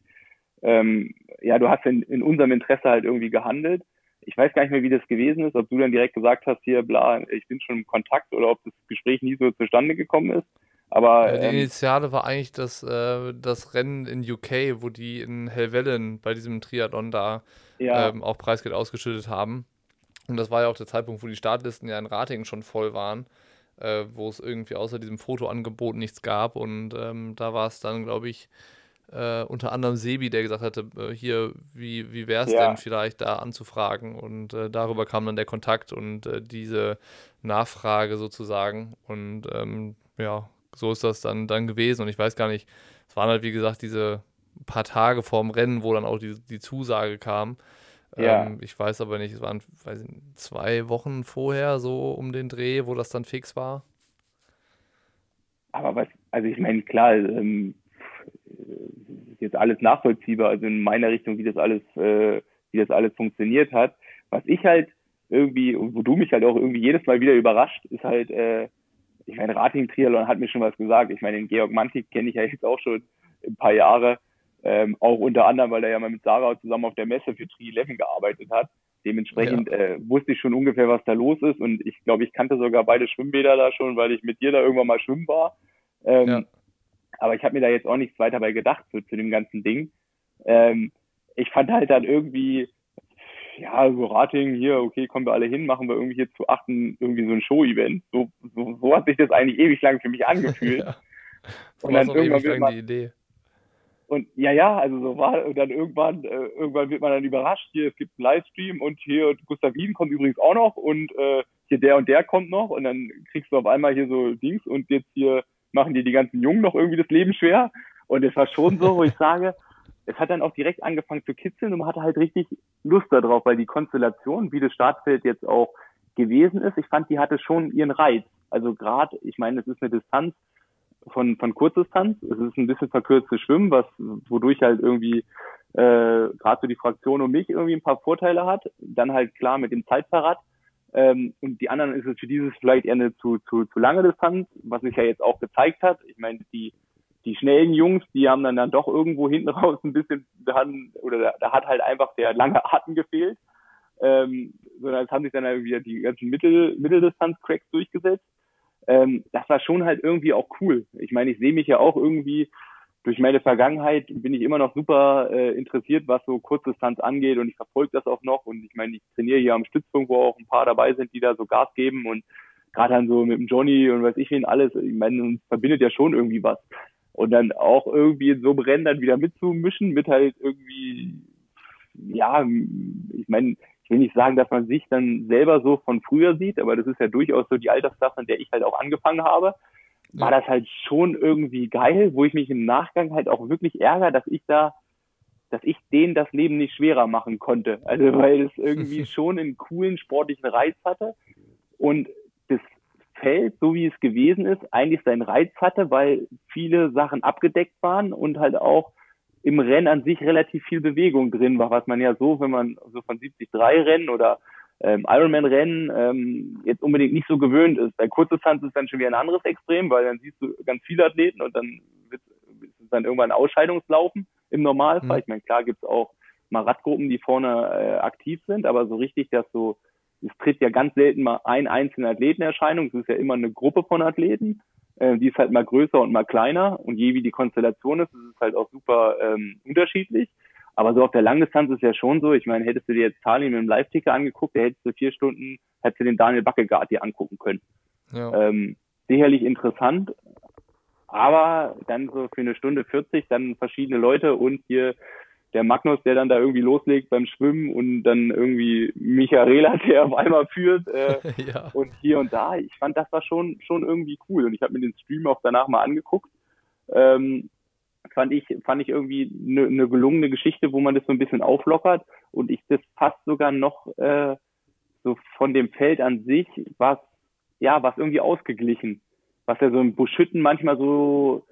ähm, ja, du hast in, in unserem Interesse halt irgendwie gehandelt. Ich weiß gar nicht mehr, wie das gewesen ist, ob du dann direkt gesagt hast, hier, bla, ich bin schon im Kontakt oder ob das Gespräch nie so zustande gekommen ist. Aber, die ähm, Initiale war eigentlich das, äh, das Rennen in UK, wo die in Helvellen bei diesem Triathlon da ja. ähm, auch Preisgeld ausgeschüttet haben. Und das war ja auch der Zeitpunkt, wo die Startlisten ja in Ratingen schon voll waren, äh, wo es irgendwie außer diesem Fotoangebot nichts gab. Und ähm, da war es dann, glaube ich, äh, unter anderem Sebi, der gesagt hatte, äh, hier, wie, wie wäre es ja. denn vielleicht da anzufragen? Und äh, darüber kam dann der Kontakt und äh, diese Nachfrage sozusagen. Und ähm, ja, so ist das dann, dann gewesen. Und ich weiß gar nicht, es waren halt, wie gesagt, diese paar Tage vorm Rennen, wo dann auch die, die Zusage kam. Ja. Ähm, ich weiß aber nicht, es waren weiß nicht, zwei Wochen vorher so um den Dreh, wo das dann fix war. Aber was, also ich meine, klar, ähm, ist jetzt alles nachvollziehbar, also in meiner Richtung, wie das alles, äh, wie das alles funktioniert hat. Was ich halt irgendwie, wo du mich halt auch irgendwie jedes Mal wieder überrascht, ist halt, äh, ich meine, Rating Triathlon hat mir schon was gesagt. Ich meine, den Georg Mantik kenne ich ja jetzt auch schon ein paar Jahre. Ähm, auch unter anderem, weil er ja mal mit Sarah zusammen auf der Messe für Tri 11 gearbeitet hat. Dementsprechend ja. äh, wusste ich schon ungefähr, was da los ist. Und ich glaube, ich kannte sogar beide Schwimmbäder da schon, weil ich mit dir da irgendwann mal schwimmen war. Ähm, ja. Aber ich habe mir da jetzt auch nichts weiter bei gedacht zu, zu dem ganzen Ding. Ähm, ich fand halt dann irgendwie, ja, so Rating, hier, okay, kommen wir alle hin, machen wir irgendwie hier zu achten, irgendwie so ein Show-Event. So, so, so hat sich das eigentlich ewig lang für mich angefühlt. ja. Und dann irgendwann wird man, die Idee. Und ja, ja, also so war, und dann irgendwann, äh, irgendwann wird man dann überrascht, hier, es gibt einen Livestream und hier Gustav Wien kommt übrigens auch noch und äh, hier der und der kommt noch und dann kriegst du auf einmal hier so Dings und jetzt hier machen dir die ganzen Jungen noch irgendwie das Leben schwer. Und es war schon so, wo ich sage, es hat dann auch direkt angefangen zu kitzeln und man hatte halt richtig Lust darauf, weil die Konstellation, wie das Startfeld jetzt auch gewesen ist, ich fand, die hatte schon ihren Reiz. Also gerade, ich meine, es ist eine Distanz von, von Kurzdistanz, es ist ein bisschen verkürztes Schwimmen, was, wodurch halt irgendwie äh, gerade so die Fraktion und mich irgendwie ein paar Vorteile hat. Dann halt klar mit dem Zeitverrat. Ähm, und die anderen ist es für dieses vielleicht eher eine zu, zu, zu lange Distanz, was sich ja jetzt auch gezeigt hat. Ich meine, die die schnellen Jungs, die haben dann, dann doch irgendwo hinten raus ein bisschen, da, hatten, oder da, da hat halt einfach der lange Atem gefehlt. Ähm, sondern es haben sich dann halt wieder die ganzen Mittel, Mitteldistanz-Cracks durchgesetzt. Ähm, das war schon halt irgendwie auch cool. Ich meine, ich sehe mich ja auch irgendwie, durch meine Vergangenheit bin ich immer noch super äh, interessiert, was so Kurzdistanz angeht und ich verfolge das auch noch und ich meine, ich trainiere hier am Stützpunkt, wo auch ein paar dabei sind, die da so Gas geben und gerade dann so mit dem Johnny und weiß ich wen alles, ich meine, uns verbindet ja schon irgendwie was und dann auch irgendwie in so einem Rennen dann wieder mitzumischen, mit halt irgendwie, ja, ich meine, ich will nicht sagen, dass man sich dann selber so von früher sieht, aber das ist ja durchaus so die Altersklasse, in der ich halt auch angefangen habe, war das halt schon irgendwie geil, wo ich mich im Nachgang halt auch wirklich ärgere, dass ich da, dass ich denen das Leben nicht schwerer machen konnte. Also weil es irgendwie schon einen coolen sportlichen Reiz hatte. Und Feld, so wie es gewesen ist, eigentlich seinen Reiz hatte, weil viele Sachen abgedeckt waren und halt auch im Rennen an sich relativ viel Bewegung drin war, was man ja so, wenn man so von 73 Rennen oder ähm, Ironman-Rennen ähm, jetzt unbedingt nicht so gewöhnt ist. Bei Kurzdistanz ist dann schon wieder ein anderes Extrem, weil dann siehst du ganz viele Athleten und dann wird es dann irgendwann Ausscheidungslaufen im Normalfall. Mhm. Ich meine, klar gibt's auch mal Radgruppen, die vorne äh, aktiv sind, aber so richtig, dass so es tritt ja ganz selten mal ein einzelner Athleten Erscheinung. Es ist ja immer eine Gruppe von Athleten. Äh, die ist halt mal größer und mal kleiner. Und je wie die Konstellation ist, ist es halt auch super ähm, unterschiedlich. Aber so auf der Langdistanz ist ja schon so. Ich meine, hättest du dir jetzt Tallinn mit dem Live-Ticker angeguckt, da hättest du vier Stunden, hättest du den Daniel Backegaard dir angucken können. Ja. Ähm, sicherlich interessant, aber dann so für eine Stunde 40 dann verschiedene Leute und hier der Magnus, der dann da irgendwie loslegt beim Schwimmen und dann irgendwie Michaela, der auf einmal führt äh, ja. und hier und da. Ich fand, das war schon schon irgendwie cool und ich habe mir den Stream auch danach mal angeguckt. Ähm, fand ich fand ich irgendwie eine ne gelungene Geschichte, wo man das so ein bisschen auflockert und ich das fast sogar noch äh, so von dem Feld an sich was ja was irgendwie ausgeglichen, was ja so im Buschütten manchmal so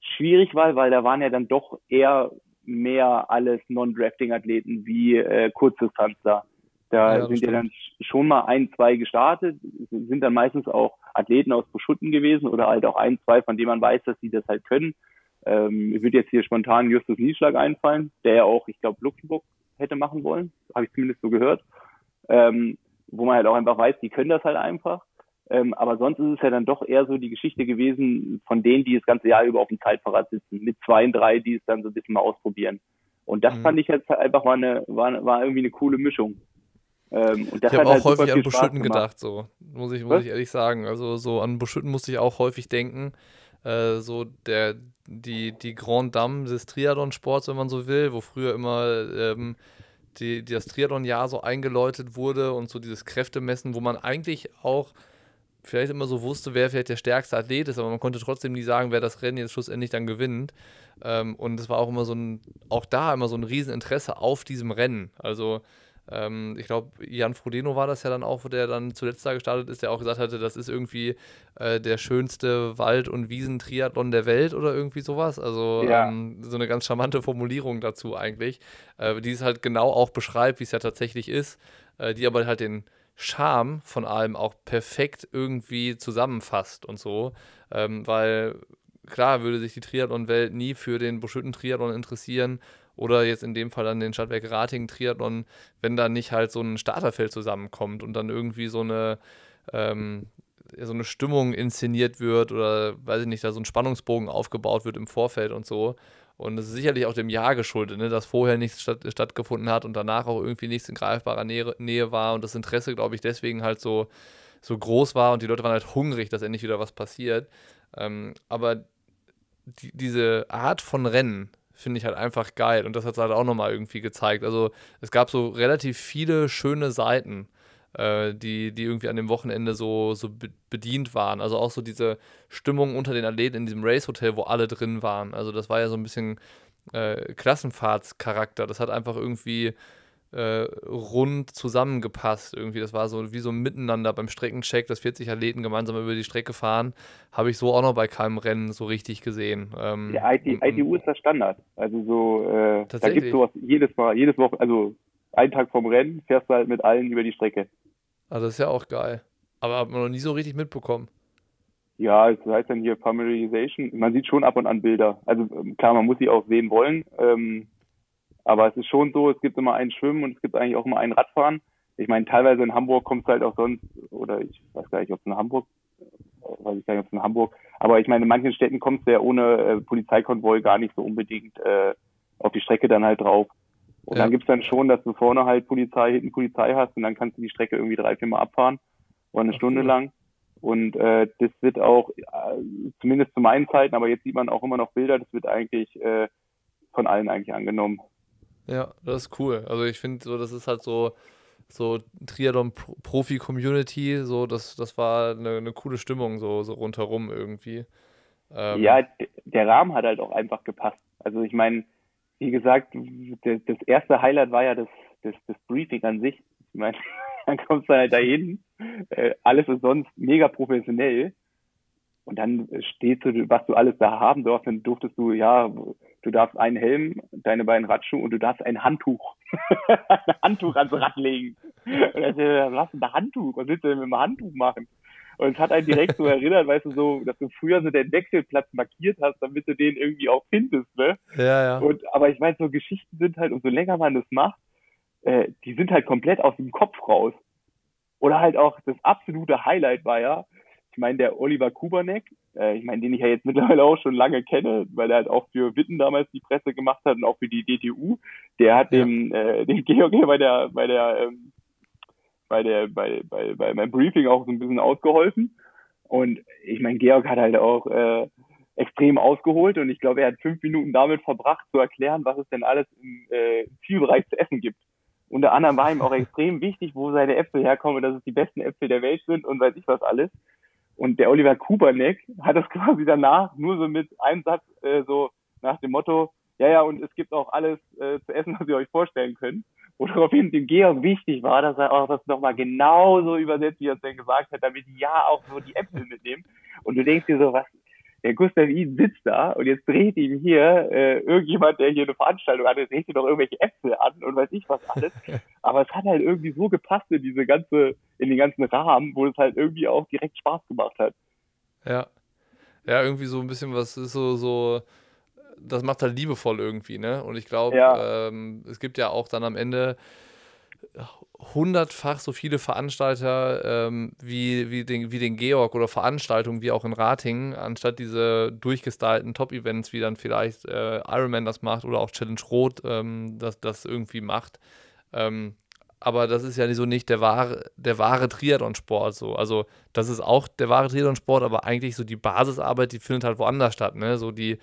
schwierig war, weil da waren ja dann doch eher mehr alles Non-Drafting-Athleten wie äh, Kurzdistanzler. Da ja, sind ja dann schon mal ein, zwei gestartet, sind dann meistens auch Athleten aus Beschutten gewesen oder halt auch ein, zwei, von denen man weiß, dass sie das halt können. Ähm, mir würde jetzt hier spontan Justus Nieschlag einfallen, der ja auch, ich glaube, Luxemburg hätte machen wollen. Habe ich zumindest so gehört. Ähm, wo man halt auch einfach weiß, die können das halt einfach. Ähm, aber sonst ist es ja dann doch eher so die Geschichte gewesen von denen, die das ganze Jahr über auf dem Zeitfahrrad sitzen, mit zwei und drei, die es dann so ein bisschen mal ausprobieren. Und das mhm. fand ich jetzt einfach mal eine, war, war irgendwie eine coole Mischung. Ähm, ich habe auch halt häufig an Buschütten gedacht, so muss ich, muss ich ehrlich sagen. Also so an Buschütten musste ich auch häufig denken. Äh, so der, die, die Grand Dame des Triathlon-Sports, wenn man so will, wo früher immer ähm, die, die das Triathlon-Jahr so eingeläutet wurde und so dieses Kräftemessen, wo man eigentlich auch vielleicht immer so wusste, wer vielleicht der stärkste Athlet ist, aber man konnte trotzdem nie sagen, wer das Rennen jetzt schlussendlich dann gewinnt. Ähm, und es war auch immer so ein, auch da immer so ein Rieseninteresse auf diesem Rennen. Also ähm, ich glaube, Jan Frodeno war das ja dann auch, der dann zuletzt da gestartet ist, der auch gesagt hatte, das ist irgendwie äh, der schönste Wald- und Wiesentriathlon der Welt oder irgendwie sowas. Also ja. ähm, so eine ganz charmante Formulierung dazu eigentlich, äh, die es halt genau auch beschreibt, wie es ja tatsächlich ist, äh, die aber halt den Charme von allem auch perfekt irgendwie zusammenfasst und so, ähm, weil klar würde sich die Triathlon-Welt nie für den Buschütten-Triathlon interessieren oder jetzt in dem Fall dann den Stadtwerk Rating Triathlon, wenn da nicht halt so ein Starterfeld zusammenkommt und dann irgendwie so eine ähm, so eine Stimmung inszeniert wird oder weiß ich nicht, da so ein Spannungsbogen aufgebaut wird im Vorfeld und so. Und es ist sicherlich auch dem Jahr geschuldet, ne, dass vorher nichts statt, stattgefunden hat und danach auch irgendwie nichts in greifbarer Nähe, Nähe war und das Interesse, glaube ich, deswegen halt so, so groß war und die Leute waren halt hungrig, dass endlich wieder was passiert. Ähm, aber die, diese Art von Rennen, finde ich halt einfach geil. Und das hat es halt auch nochmal irgendwie gezeigt. Also es gab so relativ viele schöne Seiten, äh, die, die irgendwie an dem Wochenende so, so be bedient waren. Also auch so diese Stimmung unter den Athleten in diesem Race-Hotel, wo alle drin waren. Also das war ja so ein bisschen äh, Klassenfahrtscharakter. Das hat einfach irgendwie äh, rund zusammengepasst irgendwie. Das war so wie so ein Miteinander beim Streckencheck, dass 40 Athleten gemeinsam über die Strecke fahren, habe ich so auch noch bei keinem Rennen so richtig gesehen. Ähm, ja, IT, ITU ist das Standard. Also so, äh, da gibt es sowas jedes Mal, jedes Woche, also einen Tag vom Rennen fährst du halt mit allen über die Strecke. Also das ist ja auch geil. Aber hat man noch nie so richtig mitbekommen. Ja, es heißt dann hier Familiarization. Man sieht schon ab und an Bilder. Also ähm, klar, man muss sie auch sehen wollen. Ähm, aber es ist schon so, es gibt immer ein Schwimmen und es gibt eigentlich auch immer ein Radfahren. Ich meine, teilweise in Hamburg kommst du halt auch sonst, oder ich weiß gar nicht, ob es in Hamburg, weiß ich gar nicht, ob es in Hamburg, aber ich meine, in manchen Städten kommst du ja ohne äh, Polizeikonvoi gar nicht so unbedingt äh, auf die Strecke dann halt drauf. Und ja. dann gibt's dann schon, dass du vorne halt Polizei, hinten Polizei hast und dann kannst du die Strecke irgendwie drei, vier Mal abfahren oder eine Ach, Stunde lang. Und äh, das wird auch, äh, zumindest zu meinen Zeiten, aber jetzt sieht man auch immer noch Bilder, das wird eigentlich äh, von allen eigentlich angenommen. Ja, das ist cool. Also ich finde so, das ist halt so, so Triathlon-Profi-Community, so, das, das war eine, eine coole Stimmung, so, so rundherum irgendwie. Ähm, ja, der Rahmen hat halt auch einfach gepasst. Also ich meine, wie gesagt, das erste Highlight war ja das, das, das Briefing an sich. Ich meine, dann kommst du halt dahin, äh, alles ist sonst mega professionell und dann steht so, was du alles da haben darfst, dann durftest du, ja, du darfst einen Helm, deine beiden Radschuhe und du darfst ein Handtuch, ein Handtuch ans Rad legen. Und sagt, was ist ein Handtuch? Was willst du denn mit dem Handtuch machen? Und es hat einen direkt so erinnert, weißt du, so, dass du früher so den Wechselplatz markiert hast, damit du den irgendwie auch findest, ne? Ja, ja. Und, aber ich meine, so Geschichten sind halt, umso länger man das macht, äh, die sind halt komplett aus dem Kopf raus. Oder halt auch das absolute Highlight war ja, ich meine, der Oliver Kubanek, äh, ich meine, den ich ja jetzt mittlerweile auch schon lange kenne, weil er halt auch für Witten damals die Presse gemacht hat und auch für die DTU, der hat ja. dem, äh, dem Georg bei der, bei der, ähm, bei der, bei, bei, bei meinem Briefing auch so ein bisschen ausgeholfen. Und ich meine, Georg hat halt auch äh, extrem ausgeholt und ich glaube, er hat fünf Minuten damit verbracht, zu erklären, was es denn alles im äh, Zielbereich zu essen gibt. Unter anderem war ihm auch extrem wichtig, wo seine Äpfel herkommen, dass es die besten Äpfel der Welt sind und weiß ich was alles. Und der Oliver Kuberneck hat das quasi danach nur so mit einem Satz äh, so nach dem Motto, ja, ja, und es gibt auch alles äh, zu essen, was ihr euch vorstellen könnt. Woraufhin dem Georg wichtig war, dass er auch das nochmal genauso übersetzt, wie er es denn gesagt hat, damit die ja auch so die Äpfel mitnehmen. Und du denkst dir so, was, der Gustav Iden sitzt da und jetzt dreht ihm hier äh, irgendjemand, der hier eine Veranstaltung hat, dreht ihm doch irgendwelche Äpfel an und weiß ich was alles. Aber es hat halt irgendwie so gepasst in diese ganze, in den ganzen Rahmen, wo es halt irgendwie auch direkt Spaß gemacht hat. Ja. Ja, irgendwie so ein bisschen was ist so, so das macht halt liebevoll irgendwie, ne? Und ich glaube, Ja. ähm, es gibt ja auch dann am Ende hundertfach so viele Veranstalter ähm, wie, wie, den, wie den Georg oder Veranstaltungen wie auch in Ratingen, anstatt diese durchgestylten Top-Events, wie dann vielleicht äh, Ironman das macht oder auch Challenge Rot ähm, das, das irgendwie macht. Ähm, aber das ist ja so nicht der wahre, der wahre Triathlon-Sport. So. Also, das ist auch der wahre Triathlon-Sport, aber eigentlich so die Basisarbeit, die findet halt woanders statt. Ne? So die,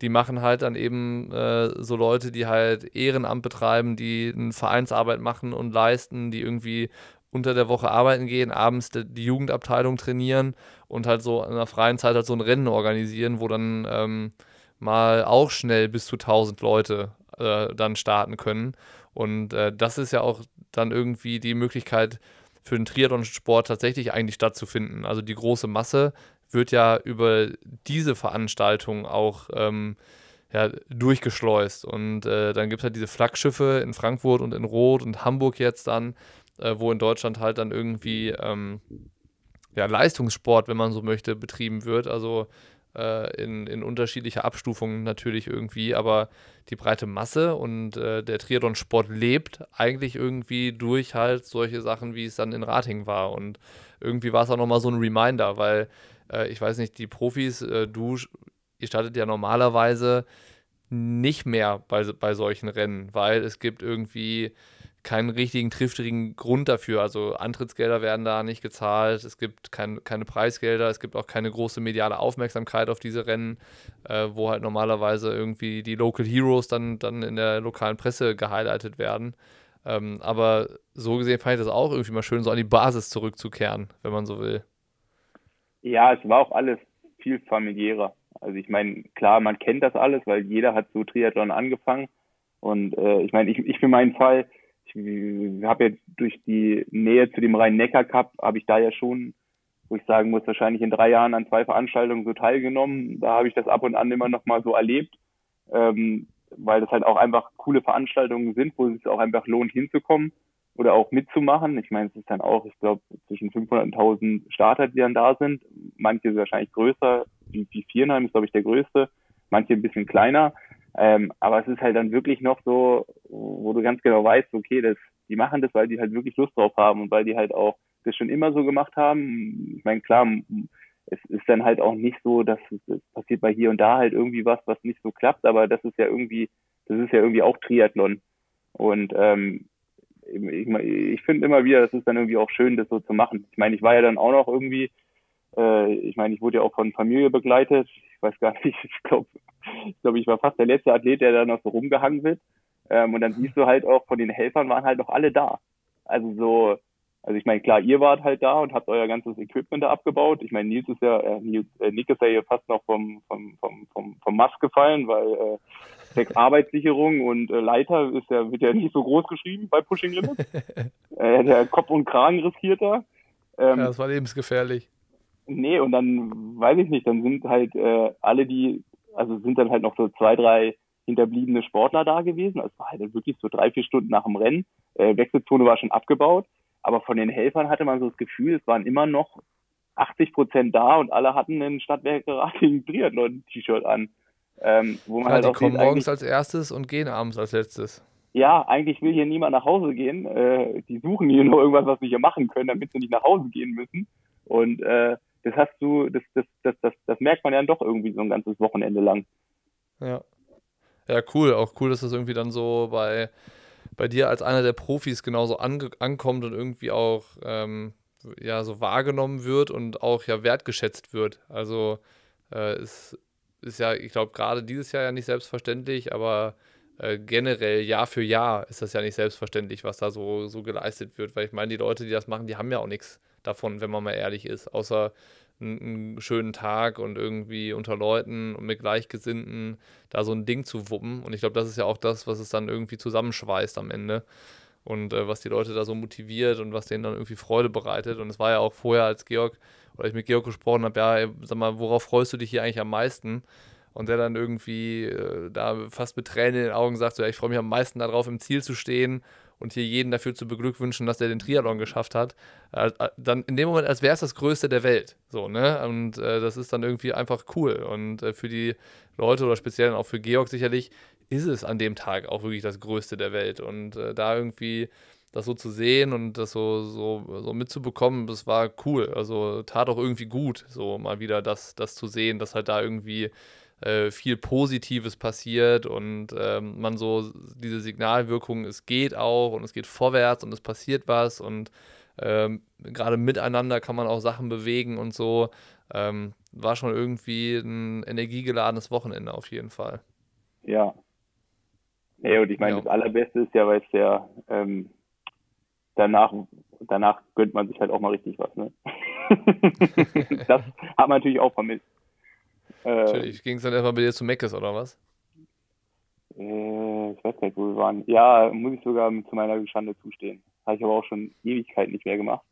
die machen halt dann eben äh, so Leute, die halt Ehrenamt betreiben, die eine Vereinsarbeit machen und leisten, die irgendwie unter der Woche arbeiten gehen, abends die, Jugendabteilung trainieren und halt so in der freien Zeit halt so ein Rennen organisieren, wo dann ähm, mal auch schnell bis zu 1000 Leute äh, dann starten können. Und äh, das ist ja auch dann irgendwie die Möglichkeit für den Triathlon-Sport tatsächlich eigentlich stattzufinden. Also die große Masse wird ja über diese Veranstaltung auch ähm, ja, durchgeschleust. Und äh, dann gibt es halt diese Flaggschiffe in Frankfurt und in Rot und Hamburg jetzt dann, äh, wo in Deutschland halt dann irgendwie ähm, ja, Leistungssport, wenn man so möchte, betrieben wird. Also in, in unterschiedlicher Abstufung natürlich irgendwie, aber die breite Masse und äh, der Triathlon-Sport lebt eigentlich irgendwie durch halt solche Sachen, wie es dann in Rating war. Und irgendwie war es auch nochmal so ein Reminder, weil äh, ich weiß nicht, die Profis, äh, du, ihr startet ja normalerweise nicht mehr bei, bei solchen Rennen, weil es gibt irgendwie keinen richtigen, triftigen Grund dafür. Also Antrittsgelder werden da nicht gezahlt, es gibt kein, keine Preisgelder, es gibt auch keine große mediale Aufmerksamkeit auf diese Rennen, äh, wo halt normalerweise irgendwie die Local Heroes dann, dann in der lokalen Presse gehighlightet werden. Ähm, aber so gesehen fand ich das auch irgendwie mal schön, so an die Basis zurückzukehren, wenn man so will. Ja, es war auch alles viel familiärer. Also ich meine, klar, man kennt das alles, weil jeder hat so Triathlon angefangen. Und äh, ich meine, ich, ich für meinen Fall, ich habe jetzt durch die Nähe zu dem Rhein-Neckar-Cup, habe ich da ja schon, wo ich sagen muss, wahrscheinlich in drei Jahren an zwei Veranstaltungen so teilgenommen. Da habe ich das ab und an immer noch mal so erlebt, ähm, weil das halt auch einfach coole Veranstaltungen sind, wo es sich auch einfach lohnt hinzukommen oder auch mitzumachen. Ich meine, es ist dann auch, ich glaube, zwischen 500 und 1000 Starter, die dann da sind. Manche sind wahrscheinlich größer, wie, wie Viernheim ist, glaube ich, der größte, manche ein bisschen kleiner. Ähm, aber es ist halt dann wirklich noch so, wo du ganz genau weißt, okay, das, die machen das, weil die halt wirklich Lust drauf haben und weil die halt auch das schon immer so gemacht haben. Ich meine, klar, es ist dann halt auch nicht so, dass es passiert bei hier und da halt irgendwie was, was nicht so klappt, aber das ist ja irgendwie, das ist ja irgendwie auch Triathlon. Und ähm, ich, ich finde immer wieder, das ist dann irgendwie auch schön, das so zu machen. Ich meine, ich war ja dann auch noch irgendwie, äh, ich meine, ich wurde ja auch von Familie begleitet. Ich weiß gar nicht, ich glaube, ich glaube, ich war fast der letzte Athlet, der da noch so rumgehangen wird. Ähm, und dann siehst du halt auch, von den Helfern waren halt noch alle da. Also so, also ich meine, klar, ihr wart halt da und habt euer ganzes Equipment da abgebaut. Ich meine, Nils ist ja, äh, Nils, äh, Nick ist ja hier fast noch vom, vom, vom, vom, vom Mast gefallen, weil äh, Sex Arbeitssicherung und äh, Leiter ist ja, wird ja nicht so groß geschrieben bei Pushing Limits. äh, der Kopf und Kragen riskiert da. Ähm, ja, das war lebensgefährlich. Nee, und dann weiß ich nicht, dann sind halt äh, alle, die also sind dann halt noch so zwei, drei hinterbliebene Sportler da gewesen. Also es war halt wirklich so drei, vier Stunden nach dem Rennen. Äh, Wechselzone war schon abgebaut. Aber von den Helfern hatte man so das Gefühl, es waren immer noch 80 Prozent da und alle hatten ein Stadtwerke Triathlon-T-Shirt an. Ähm, wo man ja, halt die auch kommen sieht, morgens als erstes und gehen abends als letztes. Ja, eigentlich will hier niemand nach Hause gehen. Äh, die suchen hier nur irgendwas, was sie hier machen können, damit sie nicht nach Hause gehen müssen. Und äh, das hast du, das, das, das, das, das merkt man ja doch irgendwie so ein ganzes Wochenende lang. Ja. Ja, cool. Auch cool, dass das irgendwie dann so bei, bei dir als einer der Profis genauso ankommt und irgendwie auch ähm, ja, so wahrgenommen wird und auch ja wertgeschätzt wird. Also äh, es ist ja, ich glaube, gerade dieses Jahr ja nicht selbstverständlich, aber äh, generell Jahr für Jahr ist das ja nicht selbstverständlich, was da so, so geleistet wird. Weil ich meine, die Leute, die das machen, die haben ja auch nichts davon, wenn man mal ehrlich ist, außer einen, schönen Tag und irgendwie unter Leuten und mit Gleichgesinnten da so ein Ding zu wuppen. Und ich glaube, das ist ja auch das, was es dann irgendwie zusammenschweißt am Ende und äh, was die Leute da so motiviert und was denen dann irgendwie Freude bereitet. Und es war ja auch vorher, als Georg oder ich mit Georg gesprochen habe, ja, sag mal, worauf freust du dich hier eigentlich am meisten? Und der dann irgendwie äh, da fast mit Tränen in den Augen sagt, so, ja, ich freue mich am meisten darauf, im Ziel zu stehen und hier jeden dafür zu beglückwünschen, dass er den Triathlon geschafft hat, äh, äh dann in dem Moment, als wäre es das Größte der Welt. So, ne? Und äh, das ist dann irgendwie einfach cool. Und äh, für die Leute oder speziell auch für Georg sicherlich ist es an dem Tag auch wirklich das Größte der Welt. Und äh, da irgendwie das so zu sehen und das so, so, so mitzubekommen, das war cool. Also tat auch irgendwie gut, so mal wieder das, das zu sehen, dass halt da irgendwie äh, viel Positives passiert und ähm, man so diese Signalwirkung, es geht auch und es geht vorwärts und es passiert was und ähm, gerade miteinander kann man auch Sachen bewegen und so. Ähm, war schon irgendwie ein energiegeladenes Wochenende auf jeden Fall. Ja. Nee, und ich meine, ja. das Allerbeste ist ja, weil es ja ähm, danach, danach gönnt man sich halt auch mal richtig was. Ne? das hat man natürlich auch vermisst. Äh, natürlich. Ging es dann erstmal bei dir zu Meckes oder was? Äh, ich weiß nicht, wo wir waren. Ja, muss ich sogar zu meiner Schande zustehen. Habe ich aber auch schon Ewigkeit nicht mehr gemacht.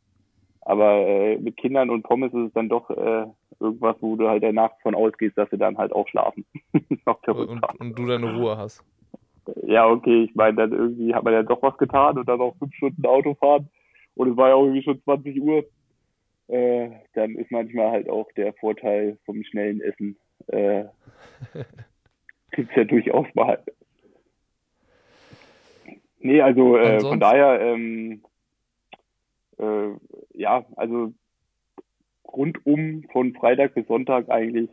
Aber äh, mit Kindern und Pommes ist es dann doch äh, irgendwas, wo du halt danach von ausgehst, dass sie dann halt auch schlafen. und, und, du deine Ruhe hast ja, okay, ich meine, dann irgendwie hat man ja doch was getan und dann auch fünf Stunden Auto fahren und es war ja irgendwie schon 20 Uhr. Äh, dann ist manchmal halt auch der Vorteil vom schnellen Essen. Äh, gibt's ja durchaus mal. Nee, also äh, von daher, ähm, äh, ja, also rundum von Freitag bis Sonntag eigentlich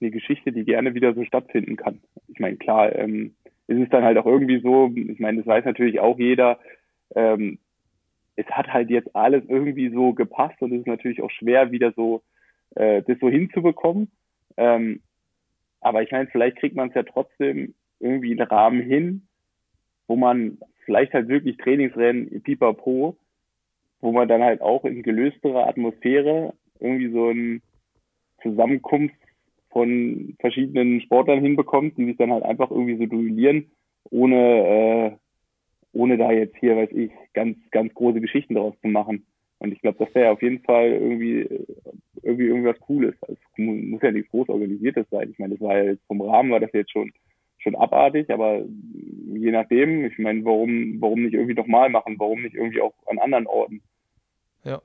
eine Geschichte, die gerne wieder so stattfinden kann. Ich meine, klar, ähm, ist es dann halt auch irgendwie so, ich meine, das weiß natürlich auch jeder, ähm, es hat halt jetzt alles irgendwie so gepasst und es ist natürlich auch schwer, wieder so äh, das so hinzubekommen. Ähm, aber ich meine, vielleicht kriegt man es ja trotzdem irgendwie einen Rahmen hin, wo man vielleicht halt wirklich Trainingsrennen, pipapo, wo man dann halt auch in gelösterer Atmosphäre irgendwie so ein Zusammenkunft von verschiedenen Sportlern hinbekommt, die sich dann halt einfach irgendwie so duellieren, ohne, äh, ohne da jetzt hier, weiß ich, ganz, ganz große Geschichten daraus zu machen. Und ich glaube, das wäre auf jeden Fall irgendwie, irgendwie irgendwas Cooles. Also, es muss ja nichts groß organisiertes sein. Ich meine, das war ja jetzt vom Rahmen war das jetzt schon, schon abartig, aber je nachdem, ich meine, warum, warum nicht irgendwie nochmal machen? Warum nicht irgendwie auch an anderen Orten? Ja,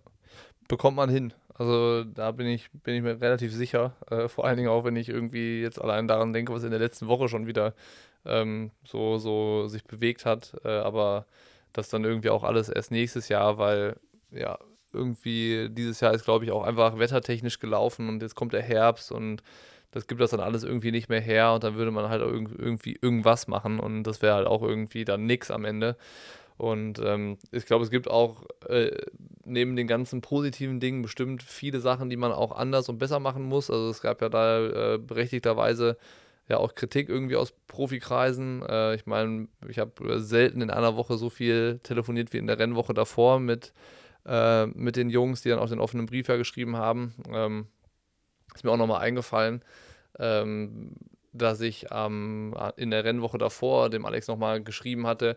bekommt man hin. Also da bin ich, bin ich mir relativ sicher. Äh, vor allen Dingen auch, wenn ich irgendwie jetzt allein daran denke, was in der letzten Woche schon wieder ähm, so, so sich bewegt hat. Äh, aber das dann irgendwie auch alles erst nächstes Jahr, weil ja, irgendwie dieses Jahr ist, glaube ich, auch einfach wettertechnisch gelaufen und jetzt kommt der Herbst und das gibt das dann alles irgendwie nicht mehr her und dann würde man halt irgendwie irgendwas machen und das wäre halt auch irgendwie dann nix am Ende. Und ähm, ich glaube, es gibt auch äh, neben den ganzen positiven Dingen bestimmt viele Sachen, die man auch anders und besser machen muss. Also es gab ja da äh, berechtigterweise ja auch Kritik irgendwie aus Profikreisen. Äh, ich meine, ich habe selten in einer Woche so viel telefoniert wie in der Rennwoche davor mit, äh, mit den Jungs, die dann auch den offenen Brief ja geschrieben haben. Ähm, ist mir auch nochmal eingefallen. Ähm, dass ich ähm, in der Rennwoche davor dem Alex nochmal geschrieben hatte,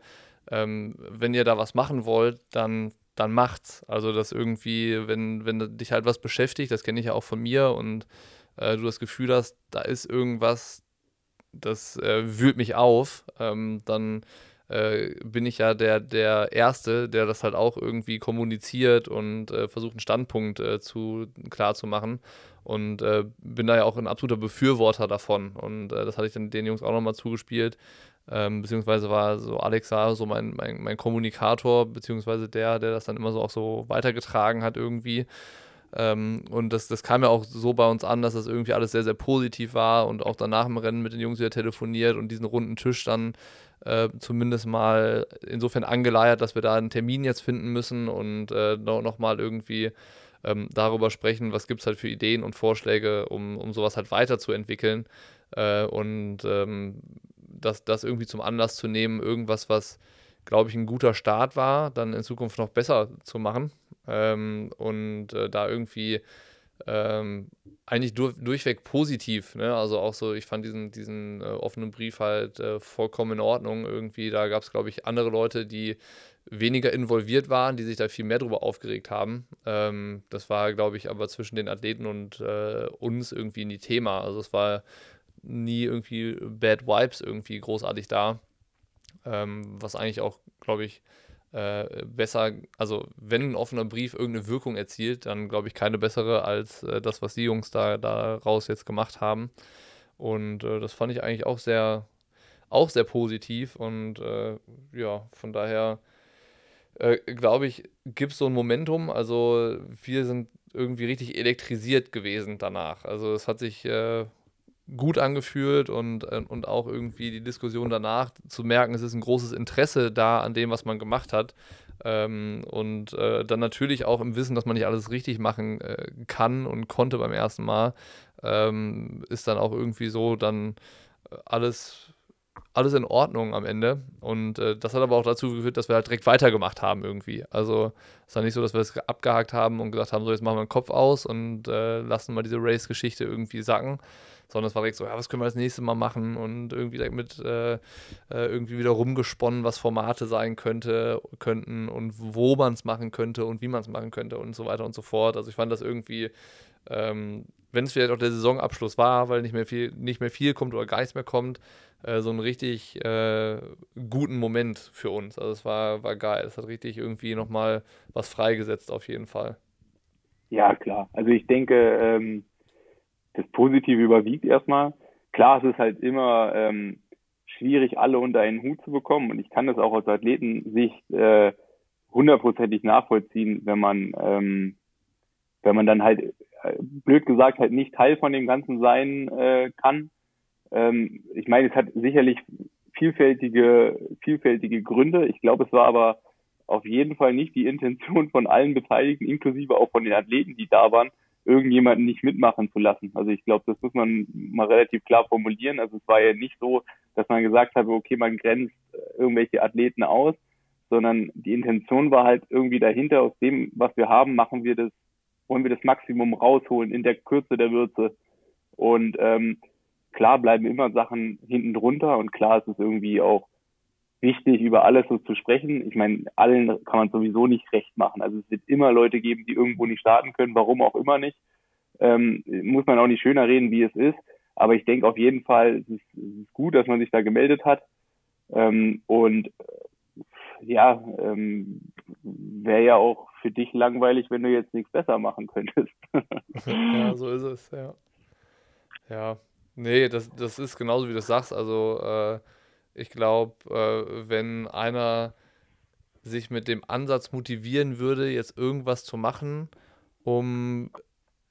ähm, wenn ihr da was machen wollt, dann, dann macht's. Also, dass irgendwie, wenn, wenn dich halt was beschäftigt, das kenne ich ja auch von mir und äh, du das Gefühl hast, da ist irgendwas, das äh, wühlt mich auf, ähm, dann äh, bin ich ja der, der Erste, der das halt auch irgendwie kommuniziert und äh, versucht, einen Standpunkt äh, zu, klar zu machen. Und äh, bin da ja auch ein absoluter Befürworter davon. Und äh, das hatte ich dann den Jungs auch nochmal zugespielt. Ähm, beziehungsweise war so Alexa so mein, mein, mein Kommunikator, beziehungsweise der, der das dann immer so auch so weitergetragen hat irgendwie. Ähm, und das, das kam ja auch so bei uns an, dass das irgendwie alles sehr, sehr positiv war und auch danach im Rennen mit den Jungs wieder telefoniert und diesen runden Tisch dann äh, zumindest mal insofern angeleiert, dass wir da einen Termin jetzt finden müssen und äh, nochmal irgendwie ähm, darüber sprechen, was gibt es halt für Ideen und Vorschläge, um, um sowas halt weiterzuentwickeln. Äh, und ähm, das, das irgendwie zum Anlass zu nehmen, irgendwas, was, glaube ich, ein guter Start war, dann in Zukunft noch besser zu machen. Ähm, und äh, da irgendwie ähm, eigentlich durch, durchweg positiv. Ne? Also auch so, ich fand diesen, diesen äh, offenen Brief halt äh, vollkommen in Ordnung. Irgendwie, da gab es, glaube ich, andere Leute, die weniger involviert waren, die sich da viel mehr drüber aufgeregt haben. Ähm, das war, glaube ich, aber zwischen den Athleten und äh, uns irgendwie nie Thema. Also es war nie irgendwie Bad Vibes irgendwie großartig da. Ähm, was eigentlich auch, glaube ich, äh, besser, also wenn ein offener Brief irgendeine Wirkung erzielt, dann glaube ich keine bessere als äh, das, was die Jungs da daraus jetzt gemacht haben. Und äh, das fand ich eigentlich auch sehr, auch sehr positiv. Und äh, ja, von daher äh, glaube ich, gibt es so ein Momentum. Also wir sind irgendwie richtig elektrisiert gewesen danach. Also es hat sich äh, gut angefühlt und, äh, und auch irgendwie die Diskussion danach zu merken, es ist ein großes Interesse da an dem, was man gemacht hat. Ähm, und äh, dann natürlich auch im Wissen, dass man nicht alles richtig machen äh, kann und konnte beim ersten Mal, ähm, ist dann auch irgendwie so dann äh, alles alles in Ordnung am Ende. Und äh, das hat aber auch dazu geführt, dass wir halt direkt weitergemacht haben irgendwie. Also es war nicht so, dass wir es abgehakt haben und gesagt haben, so jetzt machen wir den Kopf aus und äh, lassen mal diese Race-Geschichte irgendwie sacken. Sondern es war direkt so, ja, was können wir das nächste Mal machen? Und irgendwie damit äh, äh, irgendwie wieder rumgesponnen, was Formate sein könnte, könnten und wo man es machen könnte und wie man es machen könnte und so weiter und so fort. Also ich fand das irgendwie ähm, wenn es vielleicht auch der Saisonabschluss war, weil nicht mehr viel, nicht mehr viel kommt oder gar nichts mehr kommt, äh, so einen richtig äh, guten Moment für uns. Also es war, war geil. Es hat richtig irgendwie nochmal was freigesetzt auf jeden Fall. Ja, klar. Also ich denke, ähm, das Positive überwiegt erstmal. Klar, es ist halt immer ähm, schwierig, alle unter einen Hut zu bekommen. Und ich kann das auch aus Athletensicht äh, hundertprozentig nachvollziehen, wenn man, ähm, wenn man dann halt, äh, blöd gesagt, halt nicht Teil von dem Ganzen sein äh, kann ähm, ich meine, es hat sicherlich vielfältige, vielfältige Gründe. Ich glaube, es war aber auf jeden Fall nicht die Intention von allen Beteiligten, inklusive auch von den Athleten, die da waren, irgendjemanden nicht mitmachen zu lassen. Also ich glaube, das muss man mal relativ klar formulieren. Also es war ja nicht so, dass man gesagt hat, okay, man grenzt irgendwelche Athleten aus, sondern die Intention war halt irgendwie dahinter, aus dem, was wir haben, machen wir das, wollen wir das Maximum rausholen in der Kürze der Würze. Und ähm, klar bleiben immer Sachen hinten drunter und klar ist es irgendwie auch wichtig, über alles so zu sprechen. Ich meine, allen kann man sowieso nicht recht machen. Also es wird immer Leute geben, die irgendwo nicht starten können, warum auch immer nicht. Ähm, muss man auch nicht schöner reden, wie es ist. Aber ich denke auf jeden Fall, es ist, es ist gut, dass man sich da gemeldet hat. Ähm, und äh, ja, ähm, wäre ja auch für dich langweilig, wenn du jetzt nichts besser machen könntest. ja, so ist es, ja. Ja, Nee, das, das ist genauso wie du sagst. Also äh, ich glaube, äh, wenn einer sich mit dem Ansatz motivieren würde, jetzt irgendwas zu machen, um,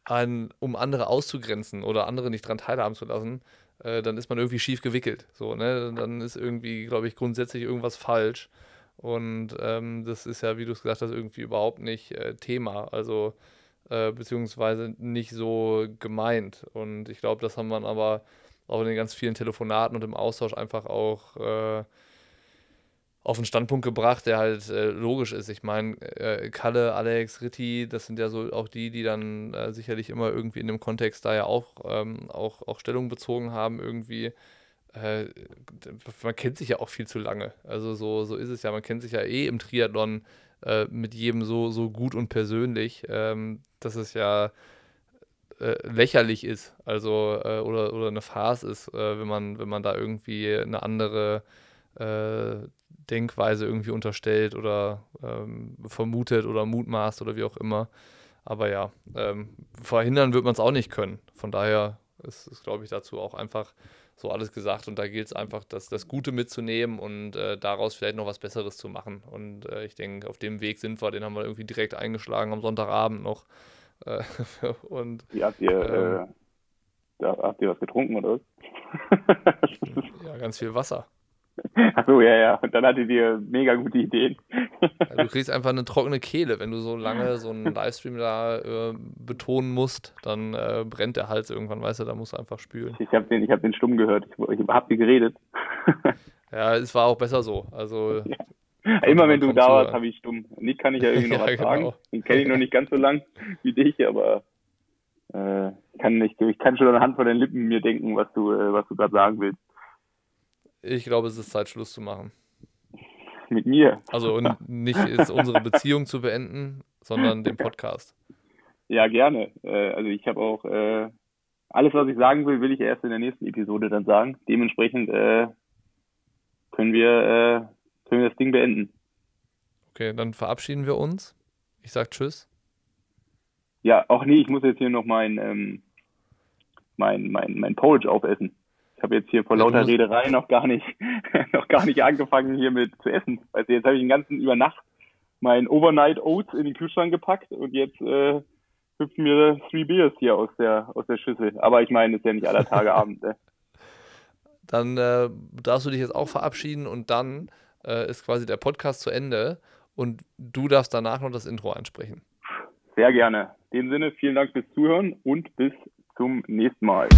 ein, um andere auszugrenzen oder andere nicht dran teilhaben zu lassen, äh, dann ist man irgendwie schief gewickelt. So, ne? Dann ist irgendwie, glaube ich, grundsätzlich irgendwas falsch. Und ähm, das ist ja, wie du es gesagt hast, irgendwie überhaupt nicht äh, Thema. Also äh, beziehungsweise nicht so gemeint. Und ich glaube, das haben wir aber auch in den ganz vielen Telefonaten und im Austausch einfach auch äh, auf einen Standpunkt gebracht, der halt äh, logisch ist. Ich meine, äh, Kalle, Alex, Ritti, das sind ja so auch die, die dann äh, sicherlich immer irgendwie in dem Kontext da ja auch, ähm, auch, auch Stellung bezogen haben, irgendwie. Äh, man kennt sich ja auch viel zu lange. Also so, so ist es ja. Man kennt sich ja eh im Triathlon äh, mit jedem so, so gut und persönlich, ähm, dass es ja äh, lächerlich ist, also äh, oder, oder eine Farce ist, äh, wenn man, wenn man da irgendwie eine andere äh, Denkweise irgendwie unterstellt oder ähm, vermutet oder mutmaßt oder wie auch immer. Aber ja, ähm, verhindern wird man es auch nicht können. Von daher ist es, glaube ich, dazu auch einfach so alles gesagt. Und da gilt es einfach, das, das Gute mitzunehmen und äh, daraus vielleicht noch was Besseres zu machen. Und äh, ich denke, auf dem Weg sind wir, den haben wir irgendwie direkt eingeschlagen am Sonntagabend noch. Äh, und, Wie habt ihr, ähm, äh, da, habt ihr was getrunken oder was? ja, ganz viel Wasser. Achso, ja, ja. Und dann hattet ihr mega gute Ideen. Ja, du kriegst einfach eine trockene Kehle. Wenn du so lange so einen Livestream da äh, betonen musst, dann äh, brennt der Hals irgendwann, weißt du, da musst du einfach spülen. Ich habe den, hab den stumm gehört. Ich, ich hab dir geredet. ja, es war auch besser so. Also, ja. Immer wenn du da warst, habe ich stumm. Nick kann ich ja irgendwie noch ja, was genau. sagen. Den kenne ich noch nicht ganz so lang wie dich, aber äh, kann nicht, ich kann schon anhand von den Lippen mir denken, was du, äh, was du gerade sagen willst. Ich glaube, es ist Zeit, Schluss zu machen. Mit mir. Also nicht ist unsere Beziehung zu beenden, sondern den Podcast. Ja, gerne. Äh, also ich habe auch äh, alles, was ich sagen will, will ich erst in der nächsten Episode dann sagen. Dementsprechend äh, können wir können wir das Ding beenden. Okay, dann verabschieden wir uns. Ich sag Tschüss. Ja, auch nee, ich muss jetzt hier noch mein, ähm, mein, mein, mein Porridge aufessen. Ich habe jetzt hier vor Ja, lauter musst- Rederei noch gar nicht, noch gar nicht angefangen hier mit zu essen. Also jetzt habe ich den ganzen über Nacht mein Overnight Oats in den Kühlschrank gepackt und jetzt äh, hüpfen mir Three Beers hier aus der aus der Schüssel. Aber ich meine, es ist ja nicht aller Tage Abend. Ne? Dann äh, darfst du dich jetzt auch verabschieden und dann äh, ist quasi der Podcast zu Ende und du darfst danach noch das Intro ansprechen. Sehr gerne. In dem Sinne, vielen Dank fürs Zuhören und bis zum nächsten Mal.